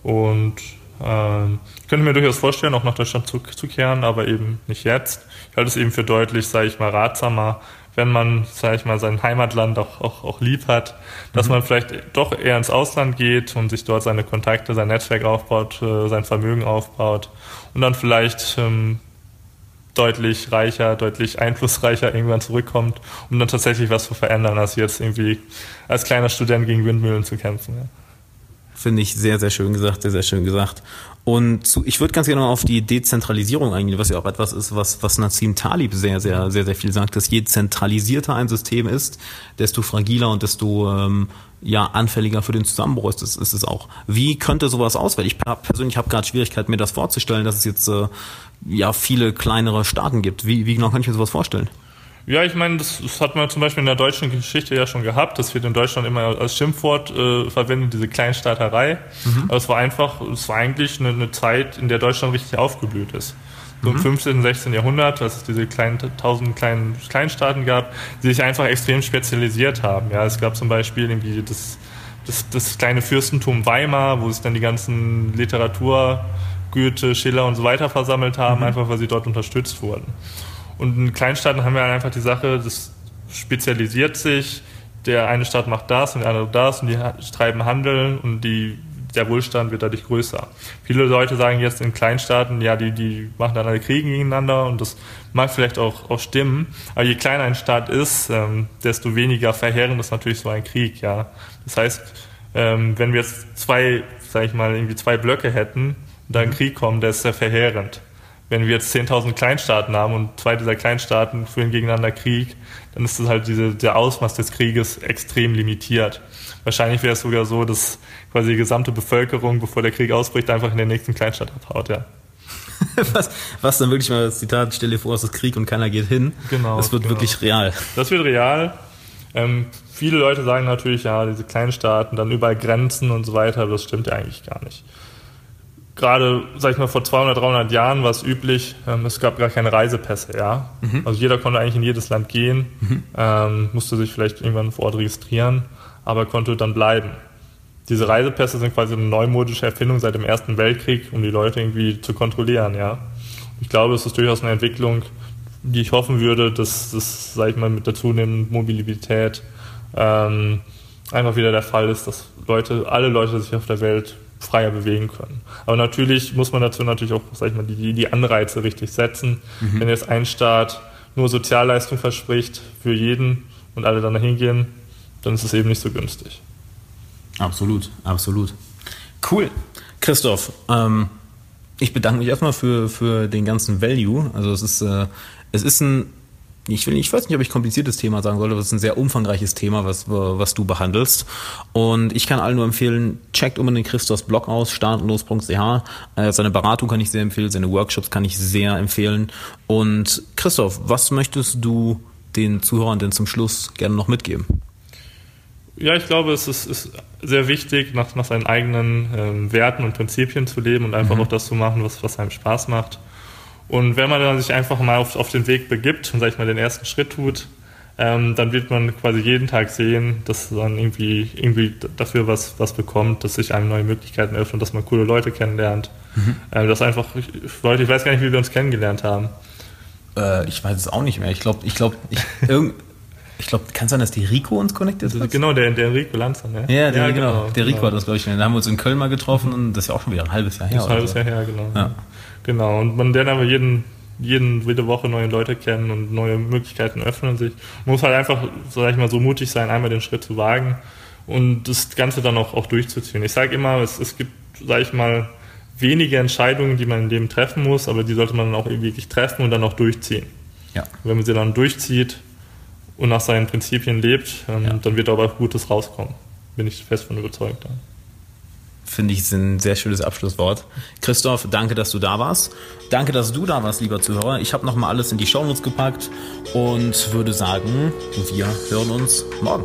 [SPEAKER 2] Und ähm, ich könnte mir durchaus vorstellen, auch nach Deutschland zurückzukehren, aber eben nicht jetzt. Ich halte es eben für deutlich, sage ich mal, ratsamer, wenn man, sage ich mal, sein Heimatland auch, auch, auch lieb hat, dass mhm. man vielleicht doch eher ins Ausland geht und sich dort seine Kontakte, sein Netzwerk aufbaut, äh, sein Vermögen aufbaut und dann vielleicht ähm, deutlich reicher, deutlich einflussreicher irgendwann zurückkommt, um dann tatsächlich was zu verändern, als jetzt irgendwie als kleiner Student gegen Windmühlen zu kämpfen. Ja.
[SPEAKER 1] Finde ich sehr, sehr schön gesagt, sehr, sehr schön gesagt. Und zu, ich würde ganz gerne mal auf die Dezentralisierung eingehen, was ja auch etwas ist, was, was Nassim Talib sehr, sehr, sehr, sehr viel sagt, dass je zentralisierter ein System ist, desto fragiler und desto ähm, ja, anfälliger für den Zusammenbruch ist es, ist es auch. Wie könnte sowas ausfallen? Ich persönlich habe gerade Schwierigkeiten, mir das vorzustellen, dass es jetzt äh, ja viele kleinere Staaten gibt. Wie, wie genau kann ich mir sowas vorstellen?
[SPEAKER 2] Ja, ich meine, das, das, hat man zum Beispiel in der deutschen Geschichte ja schon gehabt. Das wird in Deutschland immer als Schimpfwort äh, verwendet, diese Kleinstaaterei. Mhm. Aber es war einfach, es war eigentlich eine, eine, Zeit, in der Deutschland richtig aufgeblüht ist. So mhm. im 15., 16. Jahrhundert, dass es diese kleinen, tausend kleinen Kleinstaaten gab, die sich einfach extrem spezialisiert haben. Ja, es gab zum Beispiel irgendwie das, das, das kleine Fürstentum Weimar, wo sich dann die ganzen Literatur, Goethe, Schiller und so weiter versammelt haben, mhm. einfach weil sie dort unterstützt wurden. Und in Kleinstaaten haben wir einfach die Sache, das spezialisiert sich, der eine Staat macht das und der andere das und die treiben Handel und die, der Wohlstand wird dadurch größer. Viele Leute sagen jetzt in Kleinstaaten, ja, die, die machen dann alle Kriege gegeneinander und das mag vielleicht auch, auch stimmen, aber je kleiner ein Staat ist, ähm, desto weniger verheerend ist natürlich so ein Krieg, ja. Das heißt, ähm, wenn wir jetzt zwei, sag ich mal, irgendwie zwei Blöcke hätten da ein. Krieg kommt, der ist sehr verheerend wenn wir jetzt 10.000 Kleinstaaten haben und zwei dieser Kleinstaaten führen gegeneinander Krieg, dann ist das halt diese, der Ausmaß des Krieges extrem limitiert. Wahrscheinlich wäre es sogar so, dass quasi die gesamte Bevölkerung, bevor der Krieg ausbricht, einfach in den nächsten Kleinstaat abhaut, ja.
[SPEAKER 1] was, was dann wirklich mal das Zitat, stell dir vor, es ist Krieg und keiner geht hin. Genau. Das wird genau. wirklich real.
[SPEAKER 2] Das wird real. Ähm, viele Leute sagen natürlich, ja, diese Kleinstaaten, dann überall Grenzen und so weiter, aber das stimmt ja eigentlich gar nicht gerade, sag ich mal, vor 200, 300 Jahren war es üblich, ähm, es gab gar keine Reisepässe, ja. Mhm. Also jeder konnte eigentlich in jedes Land gehen, mhm. ähm, musste sich vielleicht irgendwann vor Ort registrieren, aber konnte dann bleiben. Diese Reisepässe sind quasi eine neumodische Erfindung seit dem Ersten Weltkrieg, um die Leute irgendwie zu kontrollieren, ja. Ich glaube, es ist durchaus eine Entwicklung, die ich hoffen würde, dass das, sag ich mal, mit der zunehmenden Mobilität ähm, einfach wieder der Fall ist, dass Leute, alle Leute sich auf der Welt freier bewegen können. Aber natürlich muss man dazu natürlich auch, sag ich mal, die, die Anreize richtig setzen. Mhm. Wenn jetzt ein Staat nur Sozialleistung verspricht für jeden und alle dann dahin gehen, dann ist es eben nicht so günstig.
[SPEAKER 1] Absolut, absolut. Cool. Christoph, ähm, ich bedanke mich erstmal für, für den ganzen Value. Also es ist, äh, es ist ein ich, will, ich weiß nicht, ob ich kompliziertes Thema sagen sollte, aber es ist ein sehr umfangreiches Thema, was, was du behandelst. Und ich kann allen nur empfehlen, checkt unbedingt Christophs Blog aus, startlos.ch. Äh, seine Beratung kann ich sehr empfehlen, seine Workshops kann ich sehr empfehlen. Und Christoph, was möchtest du den Zuhörern denn zum Schluss gerne noch mitgeben?
[SPEAKER 2] Ja, ich glaube, es ist, ist sehr wichtig, nach, nach seinen eigenen ähm, Werten und Prinzipien zu leben und einfach mhm. auch das zu machen, was, was einem Spaß macht. Und wenn man dann sich einfach mal auf, auf den Weg begibt und, sag ich mal, den ersten Schritt tut, ähm, dann wird man quasi jeden Tag sehen, dass man irgendwie, irgendwie dafür was, was bekommt, dass sich einem neue Möglichkeiten öffnen, dass man coole Leute kennenlernt. Mhm. Ähm, das einfach, Leute, ich weiß gar nicht, wie wir uns kennengelernt haben.
[SPEAKER 1] Äh, ich weiß es auch nicht mehr. Ich glaube, ich glaube, ich, ich glaube, kann es sein, dass die Rico uns connected
[SPEAKER 2] hat? Genau, der, der Rico Lanzer, ne?
[SPEAKER 1] Ja, der, ja, genau. genau. Der Rico genau. hat das, glaube ich. Da haben wir uns in Köln mal getroffen und das ist ja auch schon wieder ein halbes Jahr her. Das ist
[SPEAKER 2] ein halbes
[SPEAKER 1] so.
[SPEAKER 2] Jahr her, genau. Ja. Genau, und man lernt einfach jeden, jeden, jede Woche neue Leute kennen und neue Möglichkeiten öffnen sich. Man muss halt einfach, sag ich mal, so mutig sein, einmal den Schritt zu wagen und das Ganze dann auch, auch durchzuziehen. Ich sage immer, es, es gibt, sag ich mal, wenige Entscheidungen, die man in dem treffen muss, aber die sollte man dann auch wirklich treffen und dann auch durchziehen. Ja. Wenn man sie dann durchzieht und nach seinen Prinzipien lebt, ähm, ja. dann wird dabei Gutes rauskommen. Bin ich fest von überzeugt. Dann.
[SPEAKER 1] Finde ich, ist ein sehr schönes Abschlusswort. Christoph, danke, dass du da warst. Danke, dass du da warst, lieber Zuhörer. Ich habe nochmal alles in die Shownotes gepackt und würde sagen, wir hören uns morgen.